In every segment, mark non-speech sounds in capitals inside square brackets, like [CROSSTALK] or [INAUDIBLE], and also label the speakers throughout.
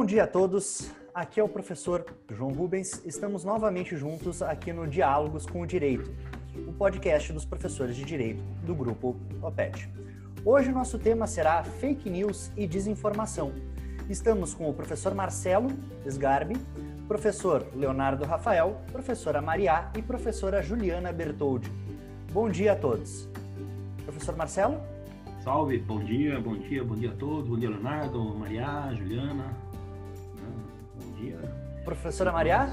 Speaker 1: Bom dia a todos. Aqui é o professor João Rubens. Estamos novamente juntos aqui no Diálogos com o Direito, o podcast dos professores de direito do grupo OPET. Hoje o nosso tema será fake news e desinformação. Estamos com o professor Marcelo Sgarbi, professor Leonardo Rafael, professora Maria e professora Juliana Bertoldi. Bom dia a todos. Professor Marcelo?
Speaker 2: Salve, bom dia, bom dia, bom dia a todos. Bom dia, Leonardo, Maria, Juliana.
Speaker 1: Professora Maria?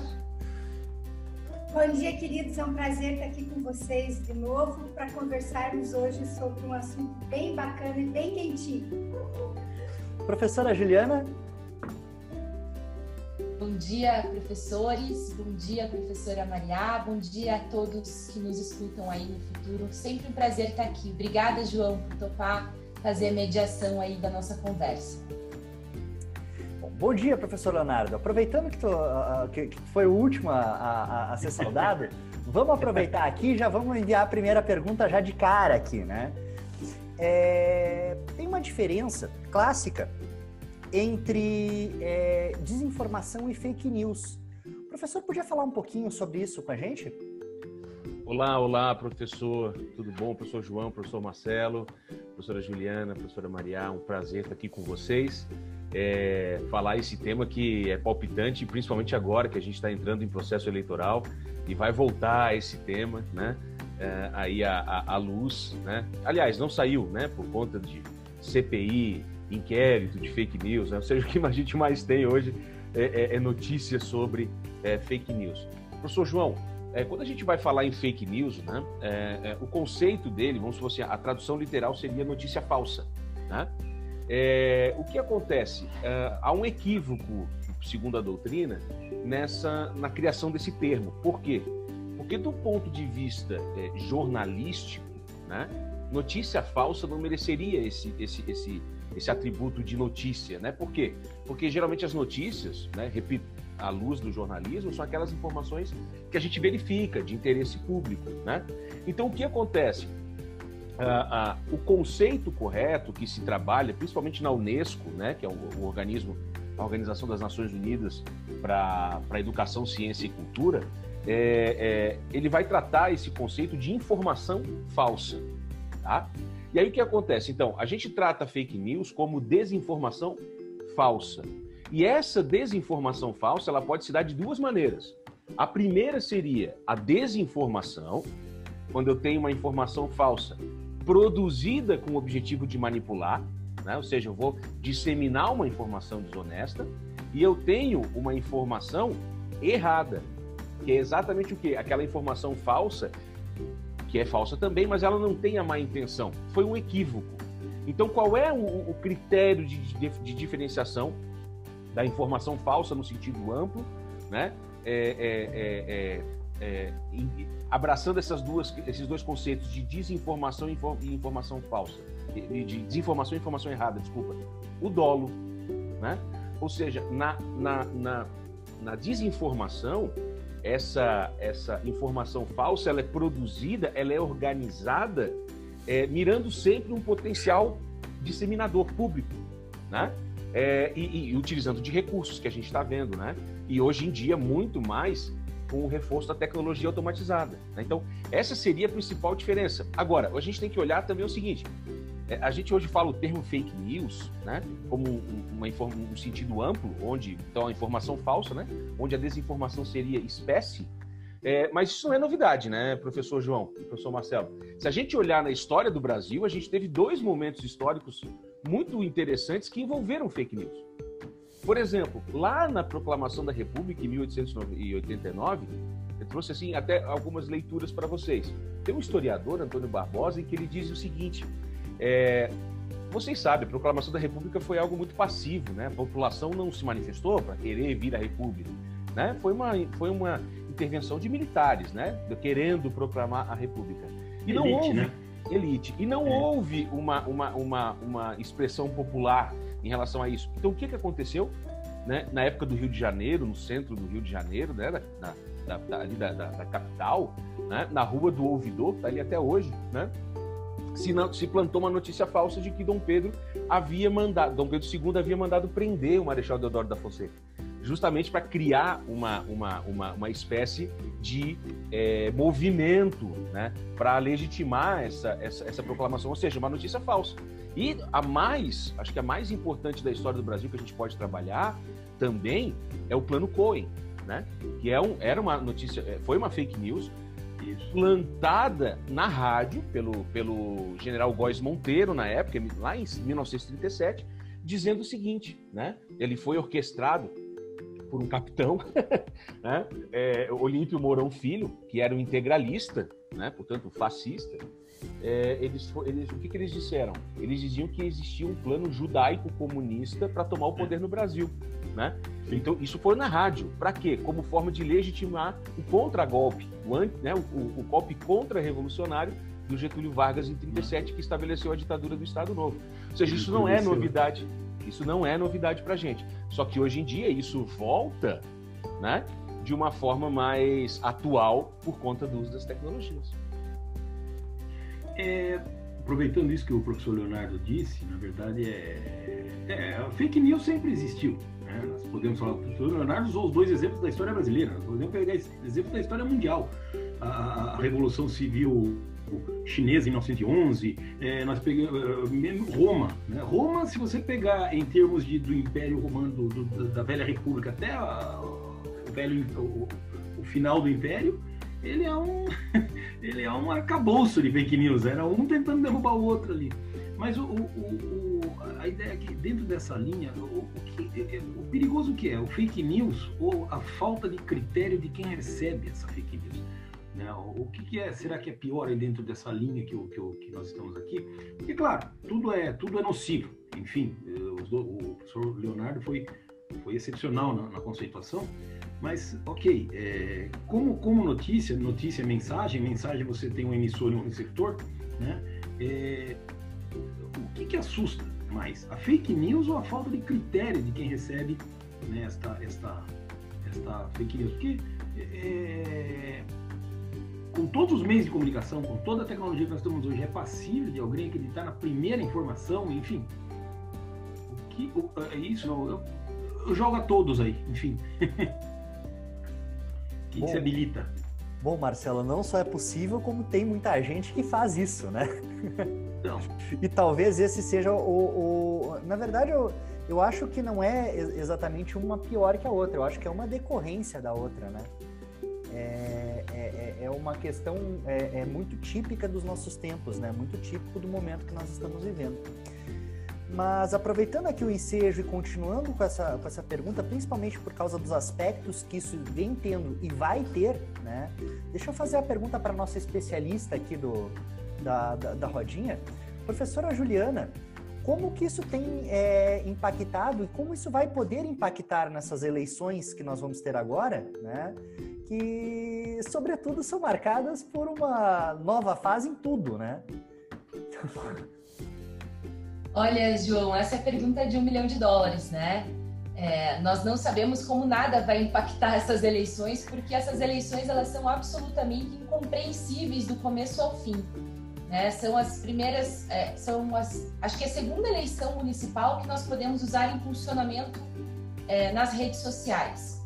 Speaker 3: Bom dia, queridos. É um prazer estar aqui com vocês de novo para conversarmos hoje sobre um assunto bem bacana e bem quentinho.
Speaker 1: Professora Juliana?
Speaker 4: Bom dia, professores. Bom dia, professora Maria. Bom dia a todos que nos escutam aí no futuro. Sempre um prazer estar aqui. Obrigada, João, por topar fazer a mediação aí da nossa conversa.
Speaker 1: Bom dia, professor Leonardo. Aproveitando que, uh, que, que foi o último a, a, a ser saudado, [LAUGHS] vamos aproveitar aqui e já vamos enviar a primeira pergunta já de cara aqui, né? É, tem uma diferença clássica entre é, desinformação e fake news. O professor podia falar um pouquinho sobre isso com a gente?
Speaker 5: Olá, olá, professor. Tudo bom? Professor João, professor Marcelo, professora Juliana, professora Maria. Um prazer estar aqui com vocês. É, falar esse tema que é palpitante, principalmente agora que a gente está entrando em processo eleitoral e vai voltar a esse tema, né? É, aí a, a, a luz, né? Aliás, não saiu, né? Por conta de CPI, inquérito de fake news, né? ou seja, [LAUGHS] o que a gente mais tem hoje é, é, é notícias sobre é, fake news. Professor João, é, quando a gente vai falar em fake news, né, é, é, o conceito dele, vamos supor assim, a tradução literal seria notícia falsa. Né? o que acontece? há um equívoco, segundo a doutrina, nessa na criação desse termo. Por quê? Porque do ponto de vista jornalístico, né, notícia falsa não mereceria esse, esse, esse, esse atributo de notícia, né? Por quê? Porque geralmente as notícias, né, repito, à luz do jornalismo, são aquelas informações que a gente verifica de interesse público, né? Então o que acontece? Ah, ah, o conceito correto que se trabalha, principalmente na Unesco, né, que é o, o organismo, a Organização das Nações Unidas para Educação, Ciência e Cultura, é, é, ele vai tratar esse conceito de informação falsa, tá? E aí o que acontece? Então, a gente trata fake news como desinformação falsa. E essa desinformação falsa, ela pode se dar de duas maneiras. A primeira seria a desinformação, quando eu tenho uma informação falsa produzida com o objetivo de manipular, né? ou seja, eu vou disseminar uma informação desonesta, e eu tenho uma informação errada, que é exatamente o que? Aquela informação falsa que é falsa também, mas ela não tem a má intenção. Foi um equívoco. Então, qual é o, critério de, diferenciação da informação falsa no sentido amplo, né? É, é, é, é abraçando essas duas, esses dois conceitos de desinformação e informação falsa, de desinformação e informação errada, desculpa. O dolo, né? Ou seja, na, na, na, na desinformação, essa, essa informação falsa ela é produzida, ela é organizada, é, mirando sempre um potencial disseminador público, né? É, e, e, utilizando de recursos que a gente está vendo, né? E hoje em dia muito mais com o reforço da tecnologia automatizada. Né? Então essa seria a principal diferença. Agora a gente tem que olhar também o seguinte: é, a gente hoje fala o termo fake news, né, como uma, um sentido amplo, onde então a informação falsa, né, onde a desinformação seria espécie. É, mas isso não é novidade, né, professor João, professor Marcelo. Se a gente olhar na história do Brasil, a gente teve dois momentos históricos muito interessantes que envolveram fake news. Por exemplo, lá na proclamação da República em 1889, eu trouxe assim até algumas leituras para vocês. Tem um historiador, Antônio Barbosa, em que ele diz o seguinte: é, vocês sabem, a proclamação da República foi algo muito passivo, né? A população não se manifestou para querer vir à República, né? Foi uma, foi uma intervenção de militares, né? Querendo proclamar a República. E elite, não houve né? Elite. E não é. houve uma, uma, uma, uma expressão popular em relação a isso. Então, o que, que aconteceu? Né? Na época do Rio de Janeiro, no centro do Rio de Janeiro, né? Da, da, da, da, da capital, né? na rua do Ouvidor, está ali até hoje, né? se, não, se plantou uma notícia falsa de que Dom Pedro havia mandado, Dom Pedro II havia mandado prender o Marechal Deodoro da Fonseca, justamente para criar uma, uma, uma, uma, espécie de é, movimento, né, para legitimar essa, essa, essa proclamação, ou seja, uma notícia falsa. E a mais, acho que a mais importante da história do Brasil que a gente pode trabalhar também é o Plano Cohen, né? Que é um, era uma notícia, é, foi uma fake news plantada na rádio pelo, pelo general Góes Monteiro na época, lá em 1937, dizendo o seguinte, né? Ele foi orquestrado por um capitão, [LAUGHS] né? é, Olímpio Mourão Filho, que era um integralista, né? Portanto, fascista. É, eles, eles, o que, que eles disseram? Eles diziam que existia um plano judaico-comunista para tomar o poder no Brasil. Né? Então, isso foi na rádio. Para quê? Como forma de legitimar o contra-golpe, o, né, o, o, golpe contra-revolucionário do Getúlio Vargas em 37, que estabeleceu a ditadura do Estado Novo. Ou seja, isso não é novidade. Isso não é novidade para gente. Só que hoje em dia isso volta, né, de uma forma mais atual por conta do uso das tecnologias.
Speaker 2: É, aproveitando isso que o professor Leonardo disse, na verdade é, é a fake news sempre existiu. Né? Nós podemos falar, o professor Leonardo usou os dois exemplos da história brasileira, nós podemos pegar exemplo da história mundial. A, a Revolução Civil chinesa em 1911, é, nós pegamos uh, Roma. Né? Roma, se você pegar em termos de, do Império Romano, do, do, da Velha República até a, o, velho, o, o, final do Império, ele é um [LAUGHS] ele é um arcabouço de fake news. Era um tentando derrubar o outro ali. Mas o, o, a ideia é que dentro dessa linha, o, que, é, é, o, perigoso que é o fake news ou a falta de critério de quem recebe essa fake news. Né? O que, que, é? Será que é pior aí dentro dessa linha que, que, que, nós estamos aqui? Porque claro, tudo é tudo é nocivo. Enfim, eh, o professor Leonardo foi foi excepcional na, na conceituação. Mas, ok, é, como, como notícia, notícia é mensagem, mensagem você tem um emissor e um receptor, né? É, o que, que assusta mais? A fake news ou a falta de critério de quem recebe né, esta, esta, esta fake news? Porque é, com todos os meios de comunicação, com toda a tecnologia que nós temos hoje, é passível de alguém acreditar na primeira informação, enfim. O que, é isso, eu, eu jogo a todos aí, enfim. [LAUGHS] que Bom. se habilita.
Speaker 1: Bom, Marcelo, não só é possível, como tem muita gente que faz isso, né? Não. [LAUGHS] e talvez esse seja o. o... Na verdade, eu, eu acho que não é exatamente uma pior que a outra, eu acho que é uma decorrência da outra, né? É, é, é, é uma questão é, é muito típica dos nossos tempos, né? Muito típico do momento que nós estamos vivendo. Mas aproveitando aqui o ensejo e continuando com essa, com essa pergunta, principalmente por causa dos aspectos que isso vem tendo e vai ter, né? Deixa eu fazer a pergunta para a nossa especialista aqui do, da, da, da, rodinha. Professora Juliana, como que isso tem é, impactado e como isso vai poder impactar nessas eleições que nós vamos ter agora, né? Que, sobretudo, são marcadas por uma nova fase em tudo, né?
Speaker 4: Olha, João, essa é a pergunta de um milhão de dólares, né? É, nós não sabemos como nada vai impactar essas eleições, porque essas eleições elas são absolutamente incompreensíveis do começo ao fim. Né? São as primeiras, é, são as, acho que é a segunda eleição municipal que nós podemos usar em funcionamento é, nas redes sociais.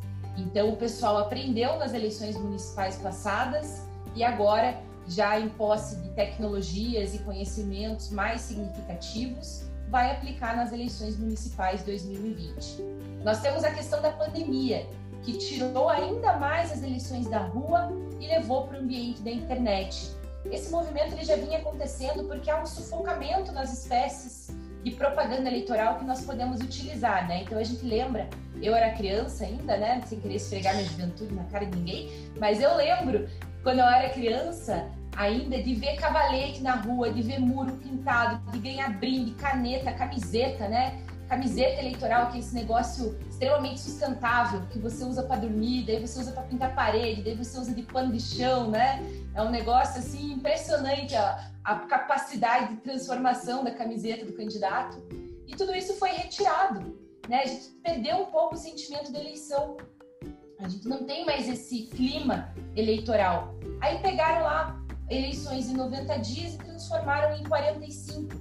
Speaker 4: Então o pessoal aprendeu nas eleições municipais passadas e agora já em posse de tecnologias e conhecimentos mais significativos, vai aplicar nas eleições municipais 2020. Nós temos a questão da pandemia, que tirou ainda mais as eleições da rua e levou para o ambiente da internet. Esse movimento ele já vinha acontecendo porque há um sufocamento nas espécies de propaganda eleitoral que nós podemos utilizar, né? Então a gente lembra, eu era criança ainda, né? Sem querer esfregar minha juventude na cara de ninguém, mas eu lembro quando eu era criança, ainda de ver cavalete na rua, de ver muro pintado, de ganhar brinde, caneta, camiseta, né? Camiseta eleitoral, que é esse negócio extremamente sustentável, que você usa para dormir, daí você usa para pintar parede, daí você usa de pano de chão, né? É um negócio assim impressionante a, a capacidade de transformação da camiseta do candidato. E tudo isso foi retirado, né? A gente perdeu um pouco o sentimento da eleição a gente não tem mais esse clima eleitoral. Aí pegaram lá eleições em 90 dias e transformaram em 45,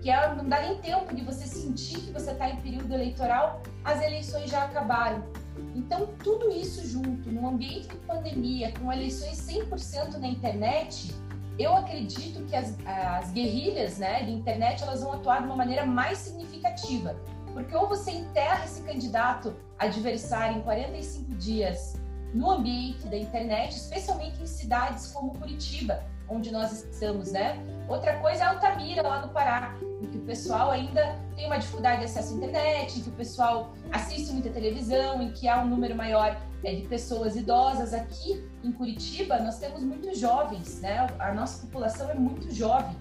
Speaker 4: que é, não dá nem tempo de você sentir que você está em período eleitoral, as eleições já acabaram. Então, tudo isso junto, num ambiente de pandemia, com eleições 100% na internet, eu acredito que as, as guerrilhas né, de internet elas vão atuar de uma maneira mais significativa. Porque ou você enterra esse candidato adversário em 45 dias no ambiente da internet, especialmente em cidades como Curitiba, onde nós estamos, né? Outra coisa é Altamira, lá no Pará, em que o pessoal ainda tem uma dificuldade de acesso à internet, em que o pessoal assiste muita televisão, em que há um número maior é, de pessoas idosas. Aqui em Curitiba, nós temos muitos jovens, né? A nossa população é muito jovem.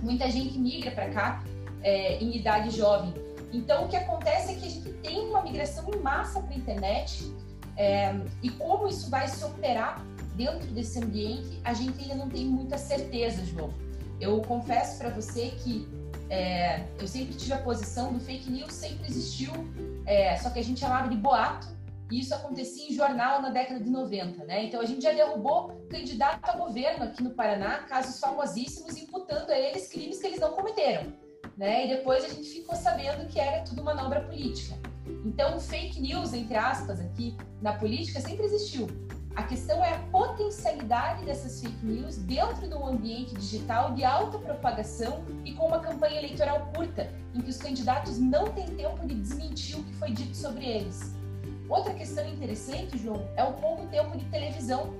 Speaker 4: Muita gente migra para cá é, em idade jovem. Então, o que acontece é que a gente tem uma migração em massa para a internet, é, e como isso vai se operar dentro desse ambiente, a gente ainda não tem muita certeza, João. Eu confesso para você que é, eu sempre tive a posição do fake news, sempre existiu, é, só que a gente chamava de boato, e isso acontecia em jornal na década de 90, né? Então a gente já derrubou candidato a governo aqui no Paraná, casos famosíssimos, imputando a eles crimes que eles não cometeram, né? E depois a gente ficou sabendo que era tudo manobra política. Então, fake news, entre aspas, aqui na política sempre existiu. A questão é a potencialidade dessas fake news dentro de um ambiente digital de alta propagação e com uma campanha eleitoral curta, em que os candidatos não têm tempo de desmentir o que foi dito sobre eles. Outra questão interessante, João, é o pouco tempo de televisão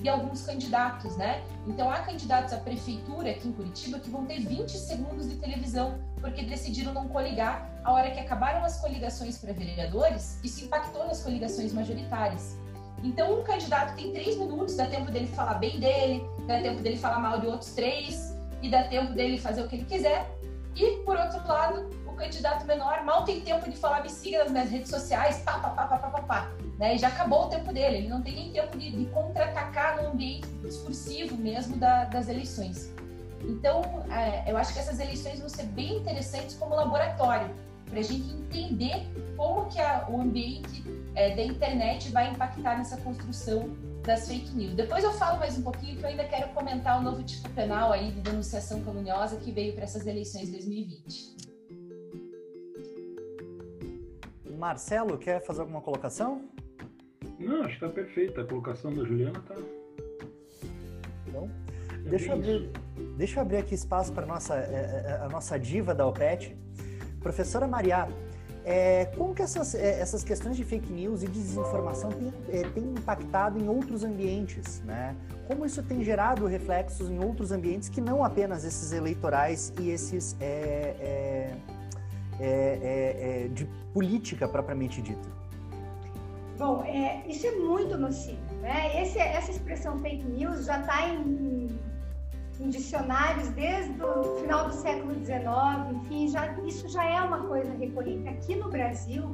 Speaker 4: de alguns candidatos, né? Então, há candidatos à prefeitura aqui em Curitiba que vão ter 20 segundos de televisão porque decidiram não coligar. A hora que acabaram as coligações para vereadores, isso impactou nas coligações majoritárias. Então, um candidato tem três minutos, dá tempo dele falar bem dele, dá tempo dele falar mal de outros três, e dá tempo dele fazer o que ele quiser. E, por outro lado, o candidato menor mal tem tempo de falar me siga nas minhas redes sociais, pá, pá, pá, pá, pá, pá, pá. Né? E já acabou o tempo dele, ele não tem nem tempo de, de contra-atacar no ambiente discursivo mesmo da, das eleições. Então, é, eu acho que essas eleições vão ser bem interessantes como laboratório, para a gente entender como que a, o ambiente é, da internet vai impactar nessa construção das fake news. Depois eu falo mais um pouquinho que eu ainda quero comentar o novo tipo penal aí de denunciação caluniosa que veio para essas eleições de 2020.
Speaker 1: Marcelo, quer fazer alguma colocação?
Speaker 2: Não, acho que está perfeita. A colocação da Juliana está.
Speaker 1: Então, é deixa, eu abrir, deixa eu abrir aqui espaço para a nossa, é, é, a nossa diva da OPET. Professora Maria, é, como que essas, essas questões de fake news e desinformação têm, é, impactado em outros ambientes, né? Como isso tem gerado reflexos em outros ambientes que não apenas esses eleitorais e esses é, é, de política propriamente dita?
Speaker 3: Bom, é, isso é muito nocivo. Né? Esse, essa expressão fake news já está em, em, dicionários desde o final do século XIX, enfim, já, isso já é uma coisa recorrente. Aqui no Brasil,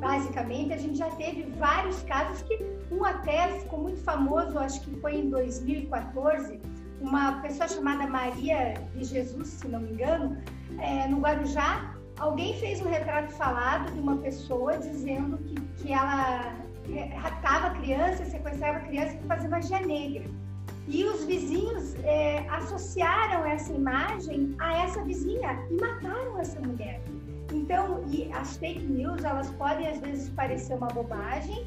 Speaker 3: basicamente, a gente já teve vários casos que um até ficou muito famoso, acho que foi em 2014, uma pessoa chamada Maria de Jesus, se não me engano, é, no Guarujá, alguém fez um retrato falado de uma pessoa dizendo que, que ela raptava a criança, sequestrava a criança e fazia magia negra. E os vizinhos é, associaram essa imagem a essa vizinha e mataram essa mulher. Então, as fake news, elas podem às vezes parecer uma bobagem,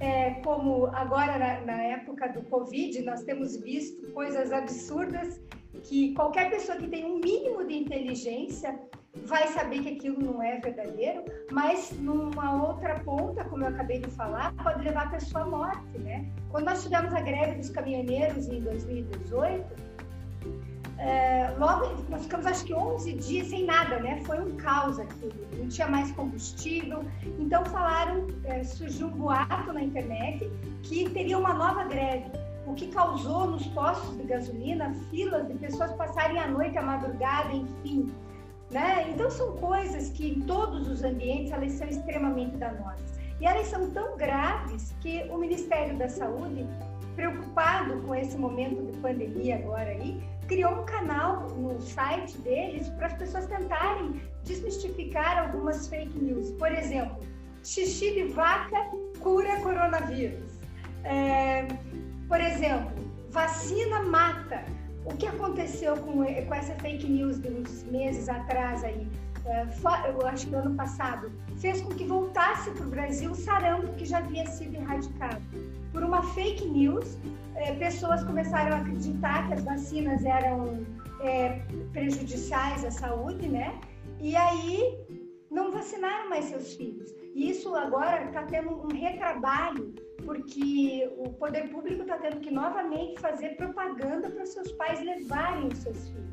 Speaker 3: é, como agora na, na, época do Covid, nós temos visto coisas absurdas que qualquer pessoa que tem um mínimo de inteligência vai saber que aquilo não é verdadeiro, mas numa outra ponta, como eu acabei de falar, pode levar a pessoa à morte, né? Quando nós tivemos a greve dos caminhoneiros em 2018, é, logo nós ficamos acho que 11 dias sem nada, né? Foi um caos aquilo, não tinha mais combustível. Então falaram, é, surgiu um boato na internet que teria uma nova greve, o que causou nos postos de gasolina filas de pessoas passarem a noite, a madrugada, enfim. Né? Então são coisas que em todos os ambientes elas são extremamente danosas. E elas são tão graves que o Ministério da Saúde, preocupado com esse momento de pandemia agora aí, criou um canal no site deles para as pessoas tentarem desmistificar algumas fake news. Por exemplo, xixi de vaca cura coronavírus. É, por exemplo, vacina mata o que aconteceu com, com essa fake news de uns meses atrás aí? É, eu acho que ano passado, fez com que voltasse para o Brasil o sarampo que já havia sido erradicado. Por uma fake news, é, pessoas começaram a acreditar que as vacinas eram prejudiciais à saúde, né? E aí não vacinaram mais seus filhos. E isso agora está tendo um retrabalho, porque o poder público está tendo que novamente fazer propaganda para seus pais levarem os seus filhos.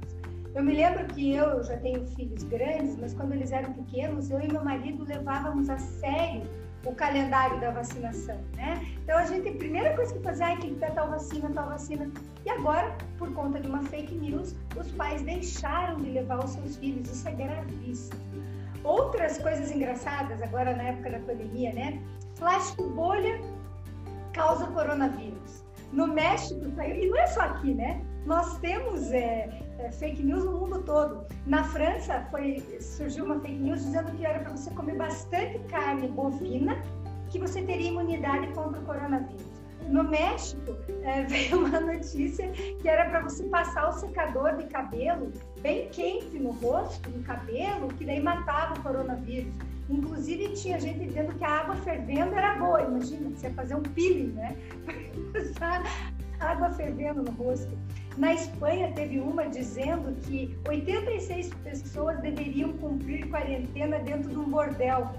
Speaker 3: Eu me lembro que eu já tenho filhos grandes, mas quando eles eram pequenos, eu e meu marido levávamos a sério o calendário da vacinação, né? Então a gente, a primeira coisa que fazia é que tal vacina, tal vacina. E agora, por conta de uma fake news, os pais deixaram de levar os seus filhos. Isso é gravíssimo. Outras coisas engraçadas, agora na época da pandemia, né? Plástico bolha causa coronavírus. No México, e não é só aqui, né? Nós temos é, é, fake news no mundo todo. Na França foi, surgiu uma fake news dizendo que era para você comer bastante carne bovina que você teria imunidade contra o coronavírus. No México é, [LAUGHS] veio uma notícia que era para você passar o secador de cabelo bem quente no rosto, no cabelo, que daí matava o coronavírus. Inclusive tinha gente dizendo que a água fervendo era boa. Imagina, você fazer um peeling, né? [LAUGHS] Passar água fervendo no rosto. Na Espanha, teve uma dizendo que 86 pessoas deveriam cumprir quarentena dentro de um bordel,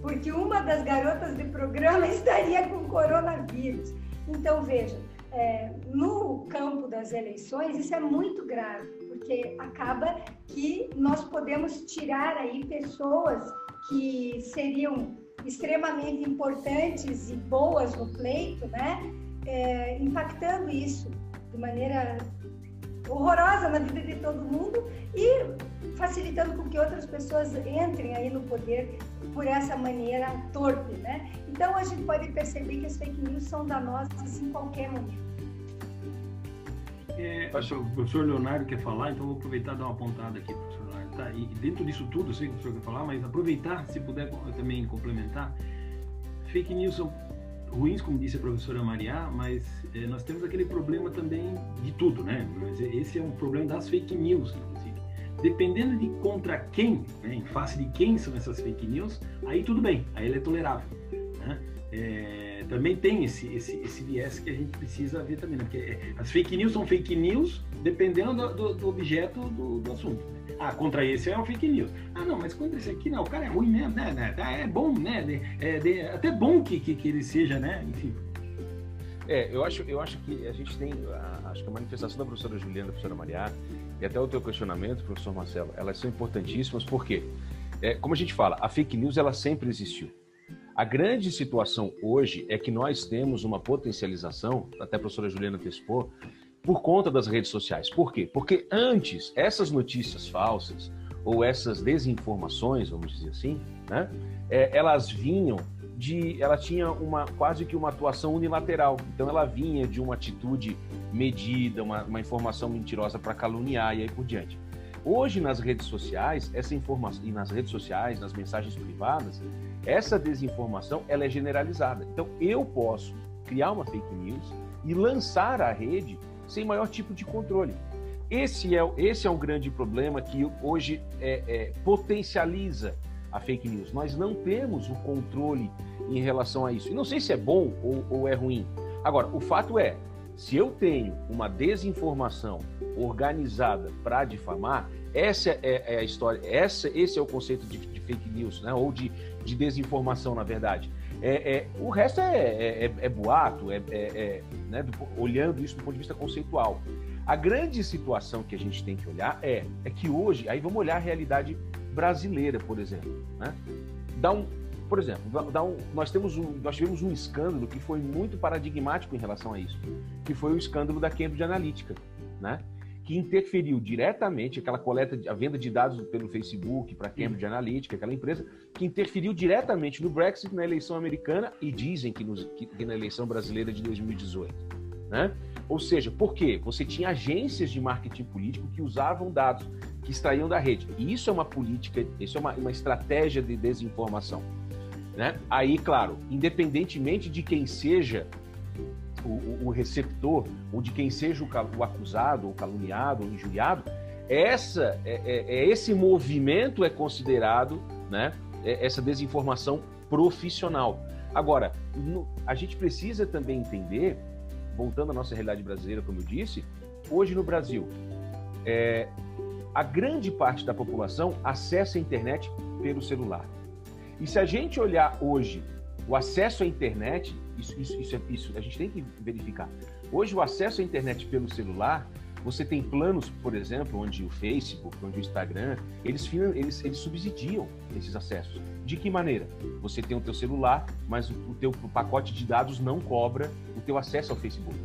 Speaker 3: porque uma das garotas de programa [LAUGHS] estaria com coronavírus. Então, veja, é, no campo das eleições, isso é muito grave, porque acaba que nós podemos tirar aí pessoas que seriam extremamente importantes e boas no pleito, né? É, impactando isso de maneira horrorosa na vida de todo mundo e facilitando com que outras pessoas entrem aí no poder por essa maneira torpe, né? Então a gente pode perceber que as fake news são danosas em qualquer momento.
Speaker 2: É, o professor Leonardo quer falar, então vou aproveitar e dar uma pontada aqui, professor Leonardo. Tá? E dentro disso tudo, eu sei que o professor quer falar, mas aproveitar, se puder também complementar, fake news são ruins, como disse a professora Maria, mas é, nós temos aquele problema também de tudo, né? Mas esse é um problema das fake news, inclusive. Dependendo de contra quem, né, em face de quem são essas fake news, aí tudo bem, aí ele é tolerável. Né? É, também tem esse, esse, esse viés que a gente precisa ver também, né? porque é, as fake news são fake news dependendo do, do, objeto do, do assunto. Ah, contra esse é um fake news. Ah, não, mas contra esse aqui, não, o cara é ruim mesmo, né? né tá, é bom, né? É, é, até bom que, que, que, ele seja, né? Enfim.
Speaker 5: É, eu acho, eu acho que a gente tem, a, acho que a manifestação da professora Juliana, da professora Maria, e até o teu questionamento, professor Marcelo, elas são importantíssimas porque, é, como a gente fala, a fake news ela sempre existiu. A grande situação hoje é que nós temos uma potencialização, até a professora Juliana antecipou, por conta das redes sociais. Por quê? Porque antes, essas notícias falsas ou essas desinformações, vamos dizer assim, né, é, elas vinham de. Ela tinha uma quase que uma atuação unilateral. Então ela vinha de uma atitude medida, uma, uma informação mentirosa para caluniar e aí por diante. Hoje nas redes sociais, essa informação e nas redes sociais, nas mensagens privadas, essa desinformação ela é generalizada. Então eu posso criar uma fake news e lançar à rede sem maior tipo de controle. Esse é, esse é um grande problema que hoje é, é, potencializa a fake news. Nós não temos o controle em relação a isso. E não sei se é bom ou, ou é ruim. Agora, o fato é, se eu tenho uma desinformação organizada para difamar, essa é, é, a história, essa, esse é o conceito de, de fake news, né? ou de, de desinformação, na verdade. É, é, o resto é, é, é, é boato, é, né, do, olhando isso do ponto de vista conceitual. A grande situação que a gente tem que olhar é, é que hoje, aí vamos olhar a realidade brasileira, por exemplo. Né? Dá um, por exemplo, dá um, nós, temos um, nós tivemos um escândalo que foi muito paradigmático em relação a isso, que foi o escândalo da Cambridge Analytica. Né? Que interferiu diretamente, aquela coleta, a venda de dados pelo Facebook para Cambridge Analytica, aquela empresa, que interferiu diretamente no Brexit, na eleição americana e dizem que, nos, que na eleição brasileira de 2018. Né? Ou seja, por quê? Você tinha agências de marketing político que usavam dados que extraíam da rede. E isso é uma política, isso é uma, uma estratégia de desinformação. Né? Aí, claro, independentemente de quem seja o, receptor, ou de quem seja o, o acusado, ou caluniado, ou injuriado, essa, é, é, é, esse movimento é considerado, né, é, essa desinformação profissional. Agora, no, a gente precisa também entender, voltando à nossa realidade brasileira, como eu disse, hoje no Brasil, é, a grande parte da população acessa a internet pelo celular. E se a gente olhar hoje o acesso à internet, isso, isso, isso, isso a gente tem que verificar. Hoje, o acesso à internet pelo celular, você tem planos, por exemplo, onde o Facebook, onde o Instagram, eles, eles, eles subsidiam esses acessos. De que maneira? Você tem o teu celular, mas o, o teu pacote de dados não cobra o teu acesso ao Facebook.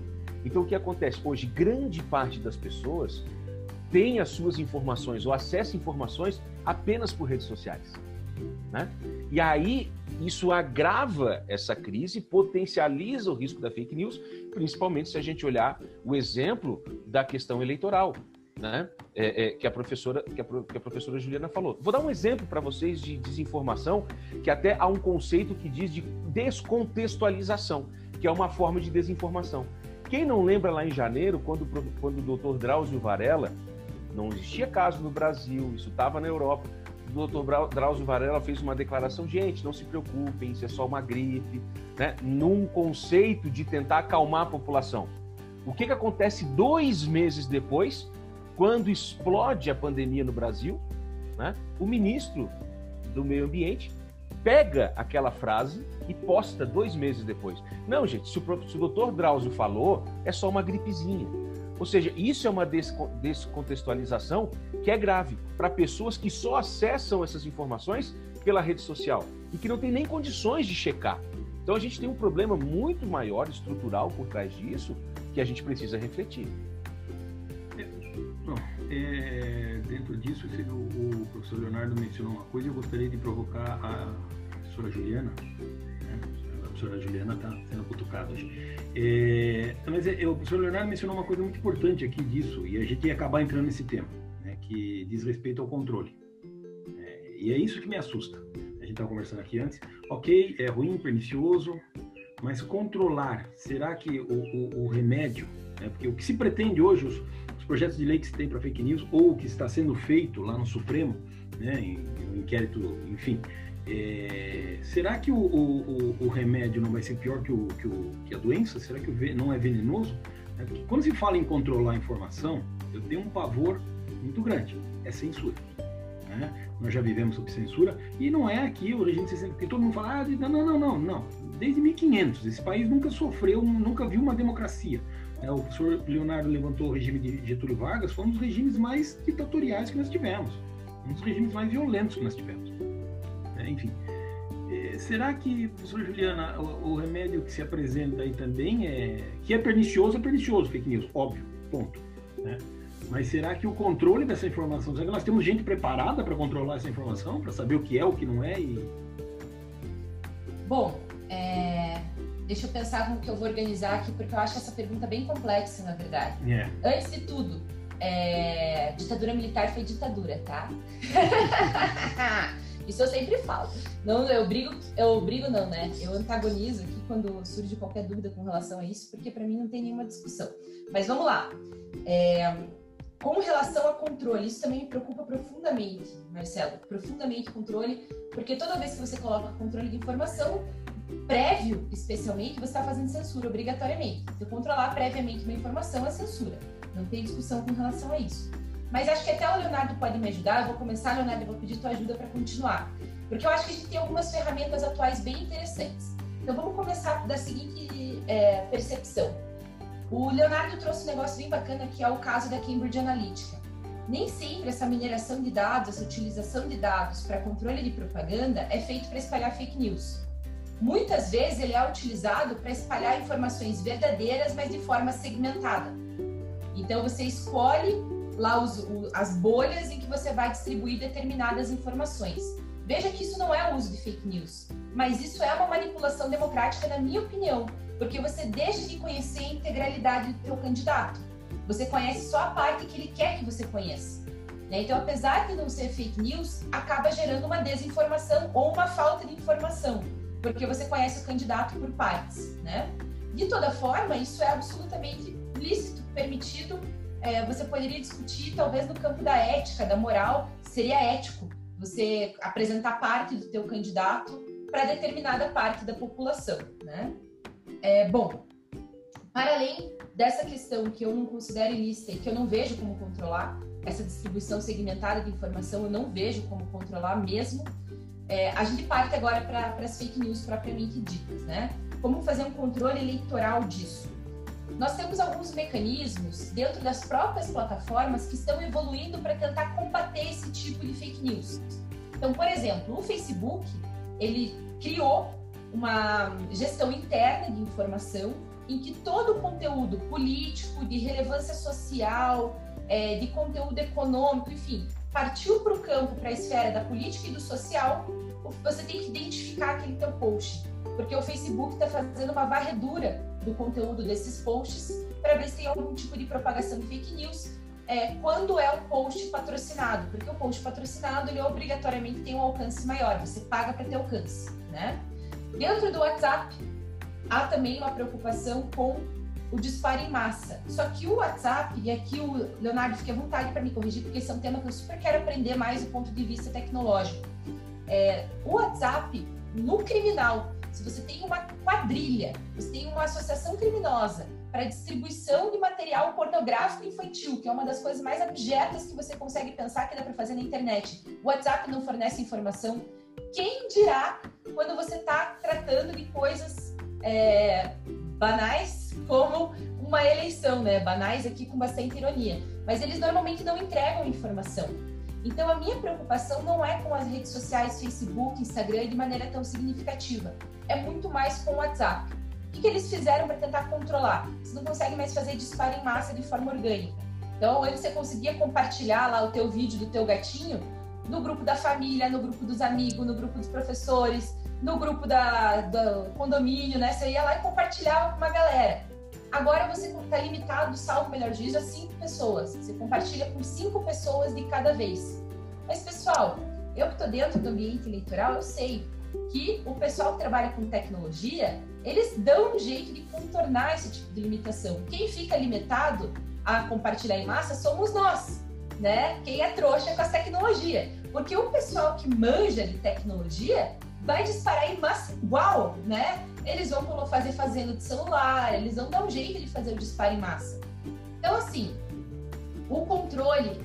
Speaker 5: Então, o que acontece? Hoje, grande parte das pessoas tem as suas informações ou acessa informações apenas por redes sociais. Né? E aí isso agrava essa crise, potencializa o risco da fake news, principalmente se a gente olhar o exemplo da questão eleitoral, né? É, é, que a professora que a, que a, professora Juliana falou. Vou dar um exemplo para vocês de desinformação, que até há um conceito que diz de descontextualização, que é uma forma de desinformação. Quem não lembra lá em janeiro, quando, quando o doutor Drauzio Varela, não existia caso no Brasil, isso estava na Europa, o doutor Drauzio Varela fez uma declaração, gente, não se preocupem, isso é só uma gripe, né? num conceito de tentar acalmar a população. O que, que acontece dois meses depois, quando explode a pandemia no Brasil? Né? O ministro do Meio Ambiente pega aquela frase e posta dois meses depois. Não, gente, se o, se o doutor Drauzio falou, é só uma gripezinha. Ou seja, isso é uma descontextualização que é grave para pessoas que só acessam essas informações pela rede social e que não tem nem condições de checar. Então a gente tem um problema muito maior, estrutural, por trás disso, que a gente precisa refletir.
Speaker 2: É, bom, é, dentro disso, o, o, professor Leonardo mencionou uma coisa eu gostaria de provocar a professora Juliana. Né? A professora Juliana está sendo cutucada hoje. É, mas é, o professor Leonardo mencionou uma coisa muito importante aqui disso, e a gente ia acabar entrando nesse tema, né, que diz respeito ao controle. É, e é isso que me assusta. A gente estava conversando aqui antes. Ok, é ruim, pernicioso, mas controlar, será que o, o, o remédio, né, porque o que se pretende hoje, os, os projetos de lei que se tem para fake news, ou o que está sendo feito lá no Supremo, né, em, em inquérito, enfim, é, será que o, o, o, remédio não vai ser pior que, o, que, o, que a doença? Será que não é venenoso? É, quando se fala em controlar a informação, eu tenho um pavor muito grande. É censura. Né? Nós já vivemos sob censura e não é aqui o regime 60, porque todo mundo fala, ah, não, não, não, não. Desde 1500, esse país nunca sofreu, nunca viu uma democracia. É, o professor Leonardo levantou o regime de Getúlio Vargas, foi um dos regimes mais ditatoriais que nós tivemos, um dos regimes mais violentos que nós tivemos enfim. É, será que, professora Juliana, o, o, remédio que se apresenta aí também é. que é pernicioso, é pernicioso, fake news, óbvio, ponto. Né? Mas será que o controle dessa informação, será que nós temos gente preparada para controlar essa informação, para saber o que é, o que não é? E...
Speaker 4: Bom, é... deixa eu pensar como que eu vou organizar aqui, porque eu acho essa pergunta bem complexa, na verdade.
Speaker 2: Yeah.
Speaker 4: É. Antes de tudo, é... ditadura militar foi ditadura, tá? [LAUGHS] Isso eu sempre falo. Não, eu brigo, eu brigo não, né? Eu antagonizo aqui quando surge qualquer dúvida com relação a isso, porque para mim não tem nenhuma discussão. Mas vamos lá. É, com relação a controle, isso também me preocupa profundamente, Marcelo. Profundamente controle, porque toda vez que você coloca controle de informação, prévio, especialmente, você está fazendo censura obrigatoriamente. Se eu controlar previamente uma informação, é censura. Não tem discussão com relação a isso. Mas acho que até o Leonardo pode me ajudar. Eu vou começar, Leonardo, eu vou pedir tua ajuda para continuar. Porque eu acho que a gente tem algumas ferramentas atuais bem interessantes. Então vamos começar da seguinte é, percepção. O Leonardo trouxe um negócio bem bacana que é o caso da Cambridge Analytica. Nem sempre essa mineração de dados, essa utilização de dados para controle de propaganda é feito para espalhar fake news. Muitas vezes ele é utilizado para espalhar informações verdadeiras, mas de forma segmentada. Então você escolhe lá os, o, as bolhas em que você vai distribuir determinadas informações. Veja que isso não é o uso de fake news, mas isso é uma manipulação democrática, na minha opinião, porque você deixa de conhecer a integralidade do teu candidato. Você conhece só a parte que ele quer que você conheça. Né? Então, apesar de não ser fake news, acaba gerando uma desinformação ou uma falta de informação, porque você conhece o candidato por partes, né? de toda forma, isso é absolutamente lícito, permitido. É, você poderia discutir, talvez, no campo da ética, da moral, seria ético você apresentar parte do teu candidato para determinada parte da população, né? É, bom, para além dessa questão que eu não considero ilícita e que eu não vejo como controlar, essa distribuição segmentada de informação eu não vejo como controlar mesmo, é, a gente parte agora para as fake news propriamente ditas, né? Como fazer um controle eleitoral disso? Nós temos alguns mecanismos dentro das próprias plataformas que estão evoluindo para tentar combater esse tipo de fake news. Então, por exemplo, o Facebook, ele criou uma gestão interna de informação em que todo o conteúdo político, de relevância social, é, de conteúdo econômico, enfim, partiu para o campo, para a esfera da política e do social, você tem que identificar aquele teu post, porque o Facebook está fazendo uma varredura do conteúdo desses posts para ver se tem algum tipo de propagação de fake news é, quando é um post patrocinado, porque o post patrocinado ele obrigatoriamente tem um alcance maior, você paga para ter alcance, né? Dentro do WhatsApp há também uma preocupação com o disparo em massa. Só que o WhatsApp, e aqui o Leonardo fique à vontade para me corrigir, porque esse é um tema que eu super quero aprender mais do ponto de vista tecnológico. É, o WhatsApp, no criminal, se você tem uma quadrilha, você tem uma associação criminosa para distribuição de material pornográfico infantil, que é uma das coisas mais abjetas que você consegue pensar que dá para fazer na internet. O WhatsApp não fornece informação. Quem dirá quando você está tratando de coisas é, banais como uma eleição, né? Banais aqui com bastante ironia. Mas eles normalmente não entregam informação. Então, a minha preocupação não é com as redes sociais, Facebook, Instagram, de maneira tão significativa. É muito mais com o WhatsApp. Que, que eles fizeram para tentar controlar? Você não consegue mais fazer disparo em massa de forma orgânica. Então, antes você conseguia compartilhar lá o teu vídeo do teu gatinho no grupo da família, no grupo dos amigos, no grupo dos professores, no grupo da, do condomínio, né? Você ia lá e compartilhava com uma galera. Agora você está limitado, salvo melhor juízo, a cinco pessoas. Você compartilha com cinco pessoas de cada vez. Mas, pessoal, eu que estou dentro do ambiente eleitoral, eu sei que o pessoal que trabalha com tecnologia, eles dão um jeito de contornar esse tipo de limitação. Quem fica limitado a compartilhar em massa somos nós, né? Quem é trouxa com a tecnologia. Porque o pessoal que manja de tecnologia vai disparar em massa igual, né? Eles vão fazer fazendo de celular, eles vão dar um jeito de fazer o disparo em massa. Então, assim, o controle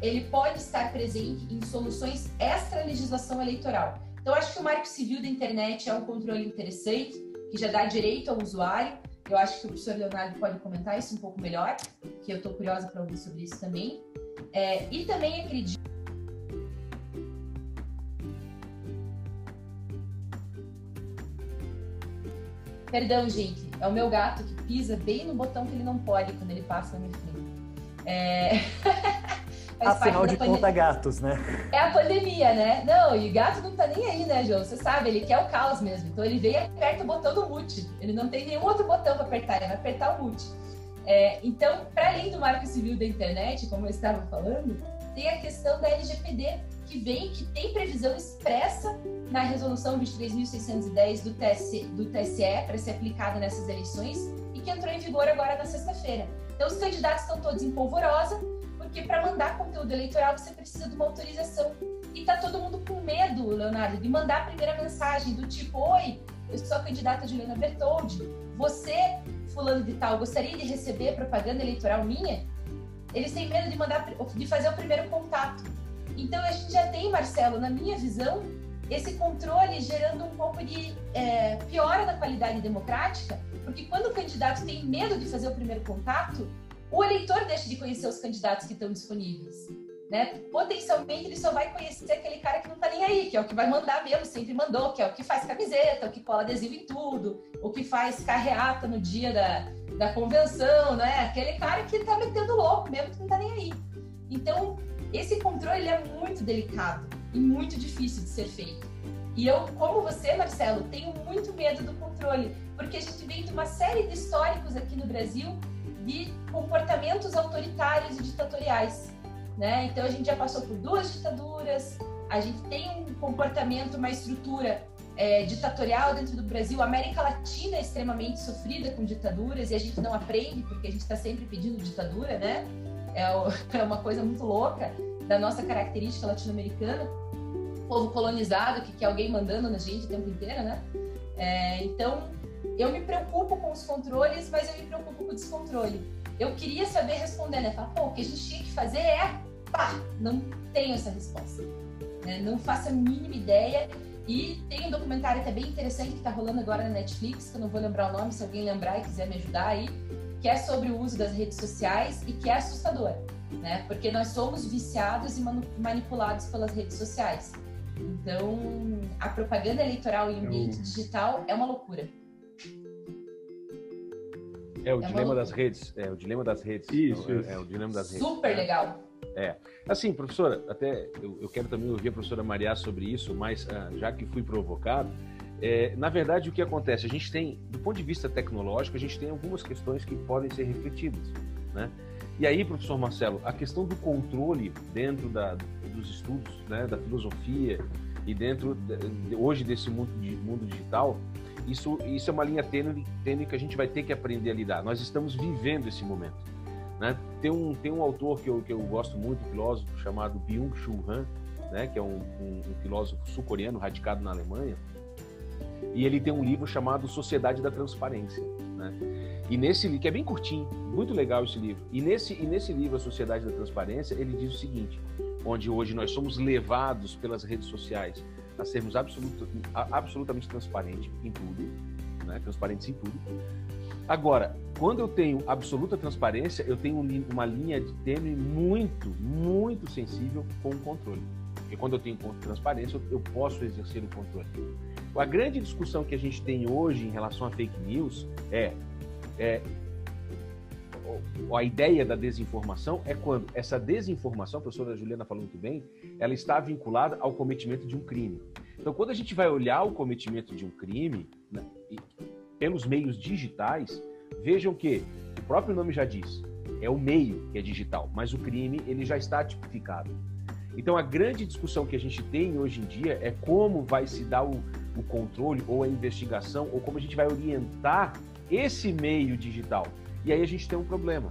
Speaker 4: ele pode estar presente em soluções extra legislação eleitoral. Então, acho que o marco civil da internet é um controle interessante, que já dá direito ao usuário. Eu acho que o professor Leonardo pode comentar isso um pouco melhor, que eu estou curiosa para ouvir sobre isso também. É, e também acredito Perdão, gente, é o meu gato que pisa bem no botão que ele não pode quando ele passa na minha frente. É... [LAUGHS]
Speaker 1: Afinal de contas, gatos, né?
Speaker 4: É a pandemia, né? Não, e o gato não tá nem aí, né, João? Você sabe, ele quer o caos mesmo. Então ele vem e aperta o botão do mute. Ele não tem nenhum outro botão para apertar, ele vai apertar o mute. É, então, para além do marco civil da internet, como eu estava falando, tem a questão da LGPD, que vem, que tem previsão expressa na resolução 23.610 do TSE, do TSE para ser aplicada nessas eleições e que entrou em vigor agora na sexta-feira. Então, os candidatos estão todos em polvorosa, porque para mandar conteúdo eleitoral você precisa de uma autorização. E tá todo mundo com medo, Leonardo, de mandar a primeira mensagem do tipo: Oi, eu sou a candidata Juliana Bertoldi. Você, fulano de tal, gostaria de receber propaganda eleitoral minha? Eles têm medo de mandar, de fazer o primeiro contato. Então a gente já tem, Marcelo, na minha visão, esse controle gerando um pouco de é, piora na qualidade democrática, porque quando o candidato tem medo de fazer o primeiro contato, o eleitor deixa de conhecer os candidatos que estão disponíveis. Né? Potencialmente ele só vai conhecer aquele cara que não está nem aí, que é o que vai mandar mesmo, sempre mandou, que é o que faz camiseta, o que cola adesivo em tudo, o que faz carreata no dia da, da convenção, né? Aquele cara que está metendo louco mesmo, que não está nem aí. Então, esse controle é muito delicado e muito difícil de ser feito. E eu, como você, Marcelo, tenho muito medo do controle, porque a gente vem de uma série de históricos aqui no Brasil de comportamentos autoritários e ditatoriais. Né? Então a gente já passou por duas ditaduras, a gente tem um comportamento, uma estrutura é, ditatorial dentro do Brasil. A América Latina é extremamente sofrida com ditaduras e a gente não aprende porque a gente está sempre pedindo ditadura, né? É, [LAUGHS] é uma coisa muito louca da nossa característica latino-americana. Povo colonizado que quer alguém mandando na gente o tempo inteiro, né? É, então, eu me preocupo com os controles, mas eu me preocupo com o descontrole. Eu queria saber responder, né? Falar, pô, o que a gente tinha que fazer é pá, não tenho essa resposta. Né? Não faço a mínima ideia. E tem um documentário até bem interessante que está rolando agora na Netflix, que eu não vou lembrar o nome, se alguém lembrar e quiser me ajudar aí, que é sobre o uso das redes sociais e que é assustador, né? Porque nós somos viciados e manipulados pelas redes sociais. Então, a propaganda eleitoral em ambiente digital é uma loucura.
Speaker 5: É o é dilema das redes. É o dilema das redes. Isso, é, é o dilema das redes.
Speaker 4: Super legal.
Speaker 5: É. Assim, professora, até eu, eu, quero também ouvir a professora Maria sobre isso, mas ah, já que fui provocado, é, na verdade o que acontece? A gente tem, do ponto de vista tecnológico, a gente tem algumas questões que podem ser refletidas, né? E aí, professor Marcelo, a questão do controle dentro da, dos estudos, né, da filosofia e dentro de, hoje desse mundo, mundo digital, isso, isso é uma linha tênue, tênue que a gente vai ter que aprender a lidar. Nós estamos vivendo esse momento. Né? Tem, um, tem um autor que eu, que eu gosto muito, um filósofo chamado Byung-Chul Han, né? que é um, um, um filósofo sul-coreano radicado na Alemanha, e ele tem um livro chamado Sociedade da Transparência. Né? E nesse livro, que é bem curtinho, muito legal esse livro, e nesse, e nesse livro, A Sociedade da Transparência, ele diz o seguinte, onde hoje nós somos levados pelas redes sociais a sermos absolutamente transparentes em tudo, né? transparentes em tudo. Agora, quando eu tenho absoluta transparência, eu tenho uma linha de tênue muito, muito sensível com o controle. Porque quando eu tenho transparência, eu posso exercer o controle. A grande discussão que a gente tem hoje em relação a fake news é, é a ideia da desinformação é quando essa desinformação, a professora Juliana falou muito bem, ela está vinculada ao cometimento de um crime. Então, quando a gente vai olhar o cometimento de um crime né, pelos meios digitais, vejam que o próprio nome já diz, é o meio que é digital, mas o crime ele já está tipificado. Então, a grande discussão que a gente tem hoje em dia é como vai se dar o, o controle ou a investigação, ou como a gente vai orientar esse meio digital. E aí a gente tem um problema.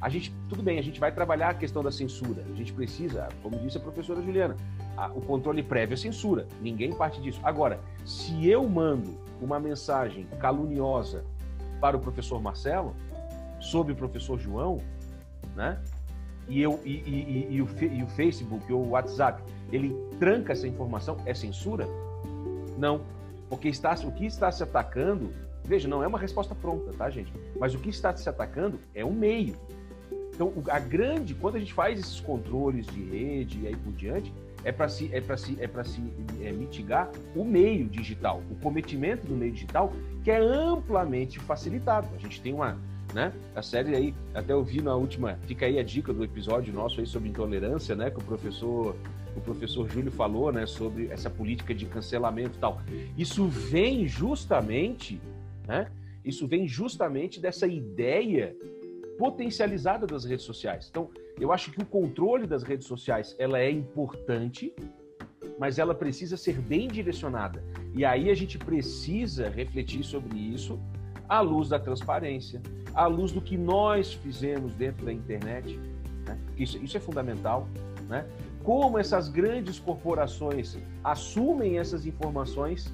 Speaker 5: A gente, tudo bem, a gente vai trabalhar a questão da censura. A gente precisa, como disse a professora Juliana, a, o controle prévio é censura. Ninguém parte disso. Agora, se eu mando uma mensagem caluniosa para o professor Marcelo sobre o professor João, né? E, eu, e, e, e, o, e o Facebook ou o WhatsApp, ele tranca essa informação, é censura? Não. Porque está, o que está se atacando Veja, não é uma resposta pronta, tá, gente? Mas o que está se atacando é um meio. Então, a grande, quando a gente faz esses controles de rede e aí por diante, é para se, é se, é se é, mitigar o meio digital, o cometimento do meio digital, que é amplamente facilitado. A gente tem uma, né? A série aí, até eu vi na última, fica aí a dica do episódio nosso aí sobre intolerância, né? Que o professor, o professor Júlio falou, né? Sobre essa política de cancelamento e tal. Isso vem justamente né? Isso vem justamente dessa ideia potencializada das redes sociais. Então, eu acho que o controle das redes sociais ela é importante, mas ela precisa ser bem direcionada. E aí a gente precisa refletir sobre isso à luz da transparência, à luz do que nós fizemos dentro da internet. Né? Isso, isso é fundamental. Né? Como essas grandes corporações assumem essas informações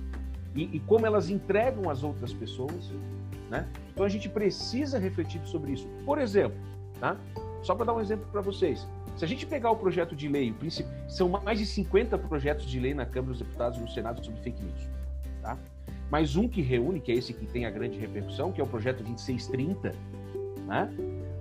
Speaker 5: e, e como elas entregam às outras pessoas. Né? Então a gente precisa refletir sobre isso. Por exemplo, tá? só para dar um exemplo para vocês, se a gente pegar o projeto de lei, são mais de 50 projetos de lei na Câmara dos Deputados e no Senado sobre fake news. Tá? Mas um que reúne, que é esse que tem a grande repercussão, que é o projeto 2630, né?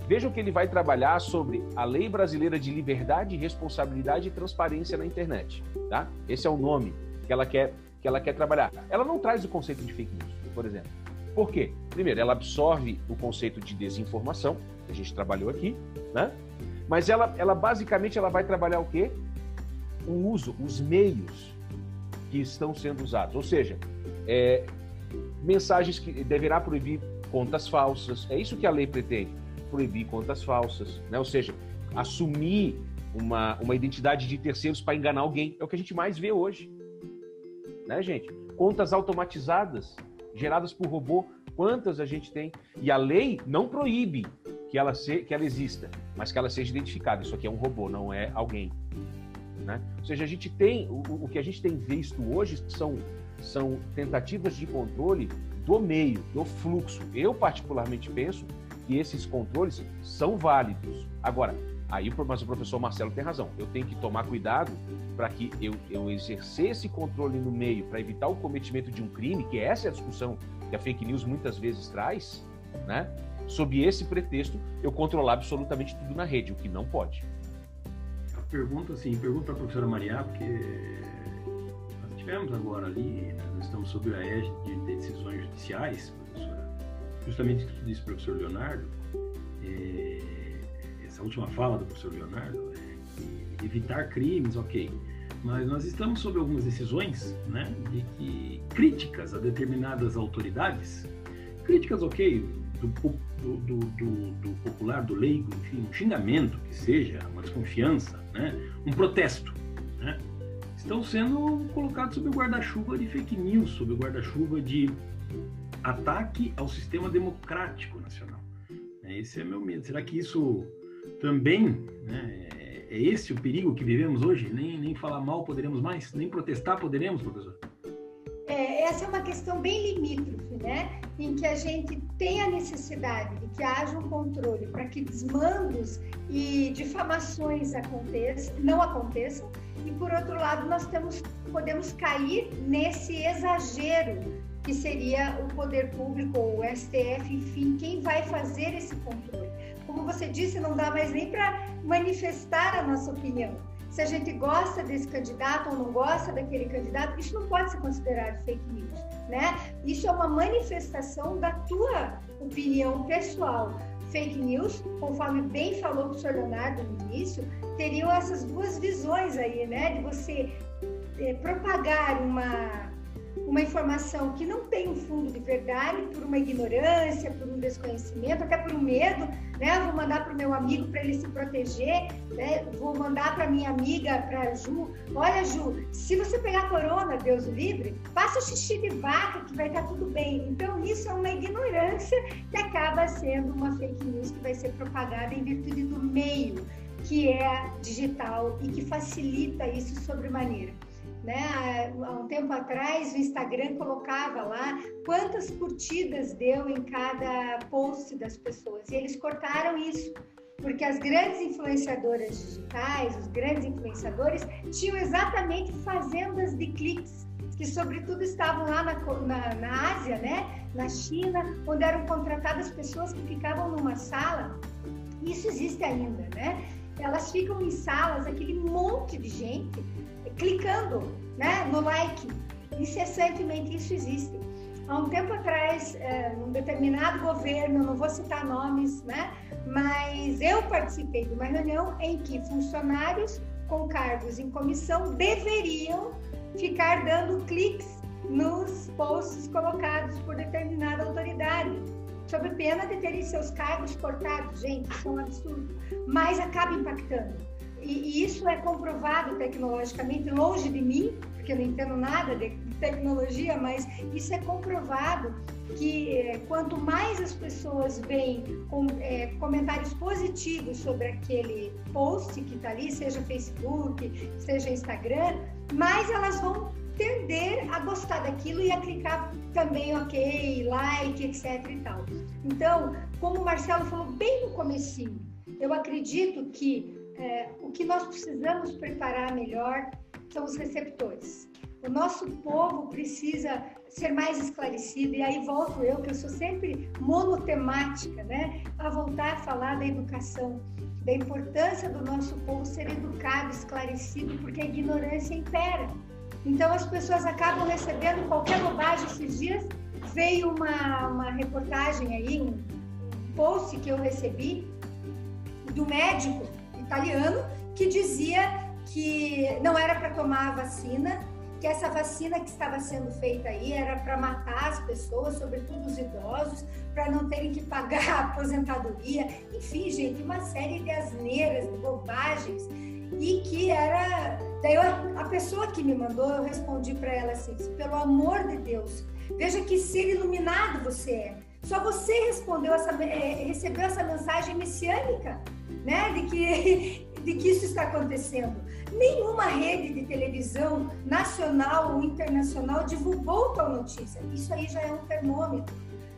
Speaker 5: vejam que ele vai trabalhar sobre a Lei Brasileira de Liberdade, Responsabilidade e Transparência na Internet. Tá? Esse é o nome que ela quer que ela quer trabalhar. Ela não traz o conceito de fake news, por exemplo. Por quê? Primeiro, ela absorve o conceito de desinformação, que a gente trabalhou aqui, né? Mas ela, ela basicamente ela vai trabalhar o quê? O uso, os meios que estão sendo usados. Ou seja, é, mensagens que deverá proibir contas falsas. É isso que a lei pretende, proibir contas falsas, né? Ou seja, assumir uma, uma identidade de terceiros para enganar alguém. É o que a gente mais vê hoje. Né, gente? Contas automatizadas geradas por robô, quantas a gente tem? E a lei não proíbe que ela, se, que ela exista, mas que ela seja identificada. Isso aqui é um robô, não é alguém. Né? Ou seja, a gente tem o, o que a gente tem visto hoje são, são tentativas de controle do meio, do fluxo. Eu particularmente penso que esses controles são válidos. Agora, aí mas o professor Marcelo tem razão. Eu tenho que tomar cuidado para que eu, eu exercer esse controle no meio para evitar o cometimento de um crime, que essa é a discussão que a fake news muitas vezes traz, né? Sob esse pretexto, eu controlar absolutamente tudo na rede, o que não pode.
Speaker 2: Pergunta assim, pergunta para a professora Maria, porque nós tivemos agora ali, né, nós estamos sob a égide de decisões judiciais, professora, justamente o que disse o professor Leonardo, é, essa última fala do professor Leonardo, evitar crimes, ok, mas nós estamos sob algumas decisões, né, de que críticas a determinadas autoridades, críticas, ok, do, do, do, do, popular, do leigo, enfim, um xingamento que seja, uma desconfiança, né? um protesto, né? estão sendo colocados sob o guarda-chuva de fake news, sob o guarda-chuva de ataque ao sistema democrático nacional. Esse é meu medo. Será que isso também né, é esse o perigo que vivemos hoje? Nem, nem falar mal poderemos mais? Nem protestar poderemos, professor?
Speaker 3: É, essa é uma questão bem limítrofe, né? Em que a gente tem a necessidade de que haja um controle para que desmandos e difamações aconteçam, não aconteçam, e por outro lado nós temos, podemos cair nesse exagero que seria o poder público ou o STF, enfim, quem vai fazer esse controle. Como você disse, não dá mais nem para manifestar a nossa opinião se a gente gosta desse candidato ou não gosta daquele candidato, isso não pode ser considerado fake news, né? Isso é uma manifestação da tua opinião pessoal. Fake news, conforme bem falou o professor Leonardo no início, teriam essas duas visões aí, né? De você é, propagar uma uma informação que não tem um fundo de verdade por uma ignorância, por um desconhecimento, até por um medo, né? vou mandar para o meu amigo para ele se proteger, né? Vou mandar para minha amiga, para Ju, olha Ju, se você pegar corona, Deus o livre, faça xixi de vaca que vai estar tudo bem. Então isso é uma ignorância que acaba sendo uma fake news que vai ser propagada em virtude do meio que é digital e que facilita isso sobremaneira. Né? Há um tempo atrás, o Instagram colocava lá quantas curtidas deu em cada post das pessoas. E eles cortaram isso, porque as grandes influenciadoras digitais, os grandes influenciadores, tinham exatamente fazendas de cliques, que sobretudo estavam lá na, na, na Ásia, né? na China, onde eram contratadas pessoas que ficavam numa sala. Isso existe ainda, né? Elas ficam em salas, aquele monte de gente clicando né, no like. Incessantemente isso existe. Há um tempo atrás, é, num determinado governo, não vou citar nomes, né, mas eu participei de uma reunião em que funcionários com cargos em comissão deveriam ficar dando cliques nos posts colocados por determinada autoridade, sob pena de terem seus cargos cortados. Gente, isso é um absurdo, mas acaba impactando e, isso é comprovado tecnologicamente, longe de mim, porque eu não entendo nada de tecnologia, mas isso é comprovado que é, quanto mais as pessoas veem com, é, comentários positivos sobre aquele post que está ali, seja Facebook, seja Instagram, mais elas vão tender a gostar daquilo e a clicar também ok, like, etc e tal. Então, como o Marcelo falou bem no comecinho, eu acredito que é, o que nós precisamos preparar melhor são os receptores. O nosso povo precisa ser mais esclarecido, e aí volto eu, que eu sou sempre monotemática, né? A voltar a falar da educação, da importância do nosso povo ser educado, esclarecido, porque a ignorância impera. Então as pessoas acabam recebendo qualquer bobagem. Esses dias veio uma, uma reportagem aí, um post que eu recebi do médico italiano que dizia que não era para tomar a vacina, que essa vacina que estava sendo feita aí era para matar as pessoas, sobretudo os idosos, para não terem que pagar [LAUGHS] a aposentadoria. Enfim, gente, uma série de asneiras, de bobagens, e que era Daí eu, a pessoa que me mandou, eu respondi para ela assim: pelo amor de Deus, veja que ser iluminado você é. Só você respondeu essa, é, recebeu essa mensagem messiânica, né? De que, de que isso está acontecendo. Nenhuma rede de televisão nacional ou internacional divulgou tal notícia. Isso aí já é um termômetro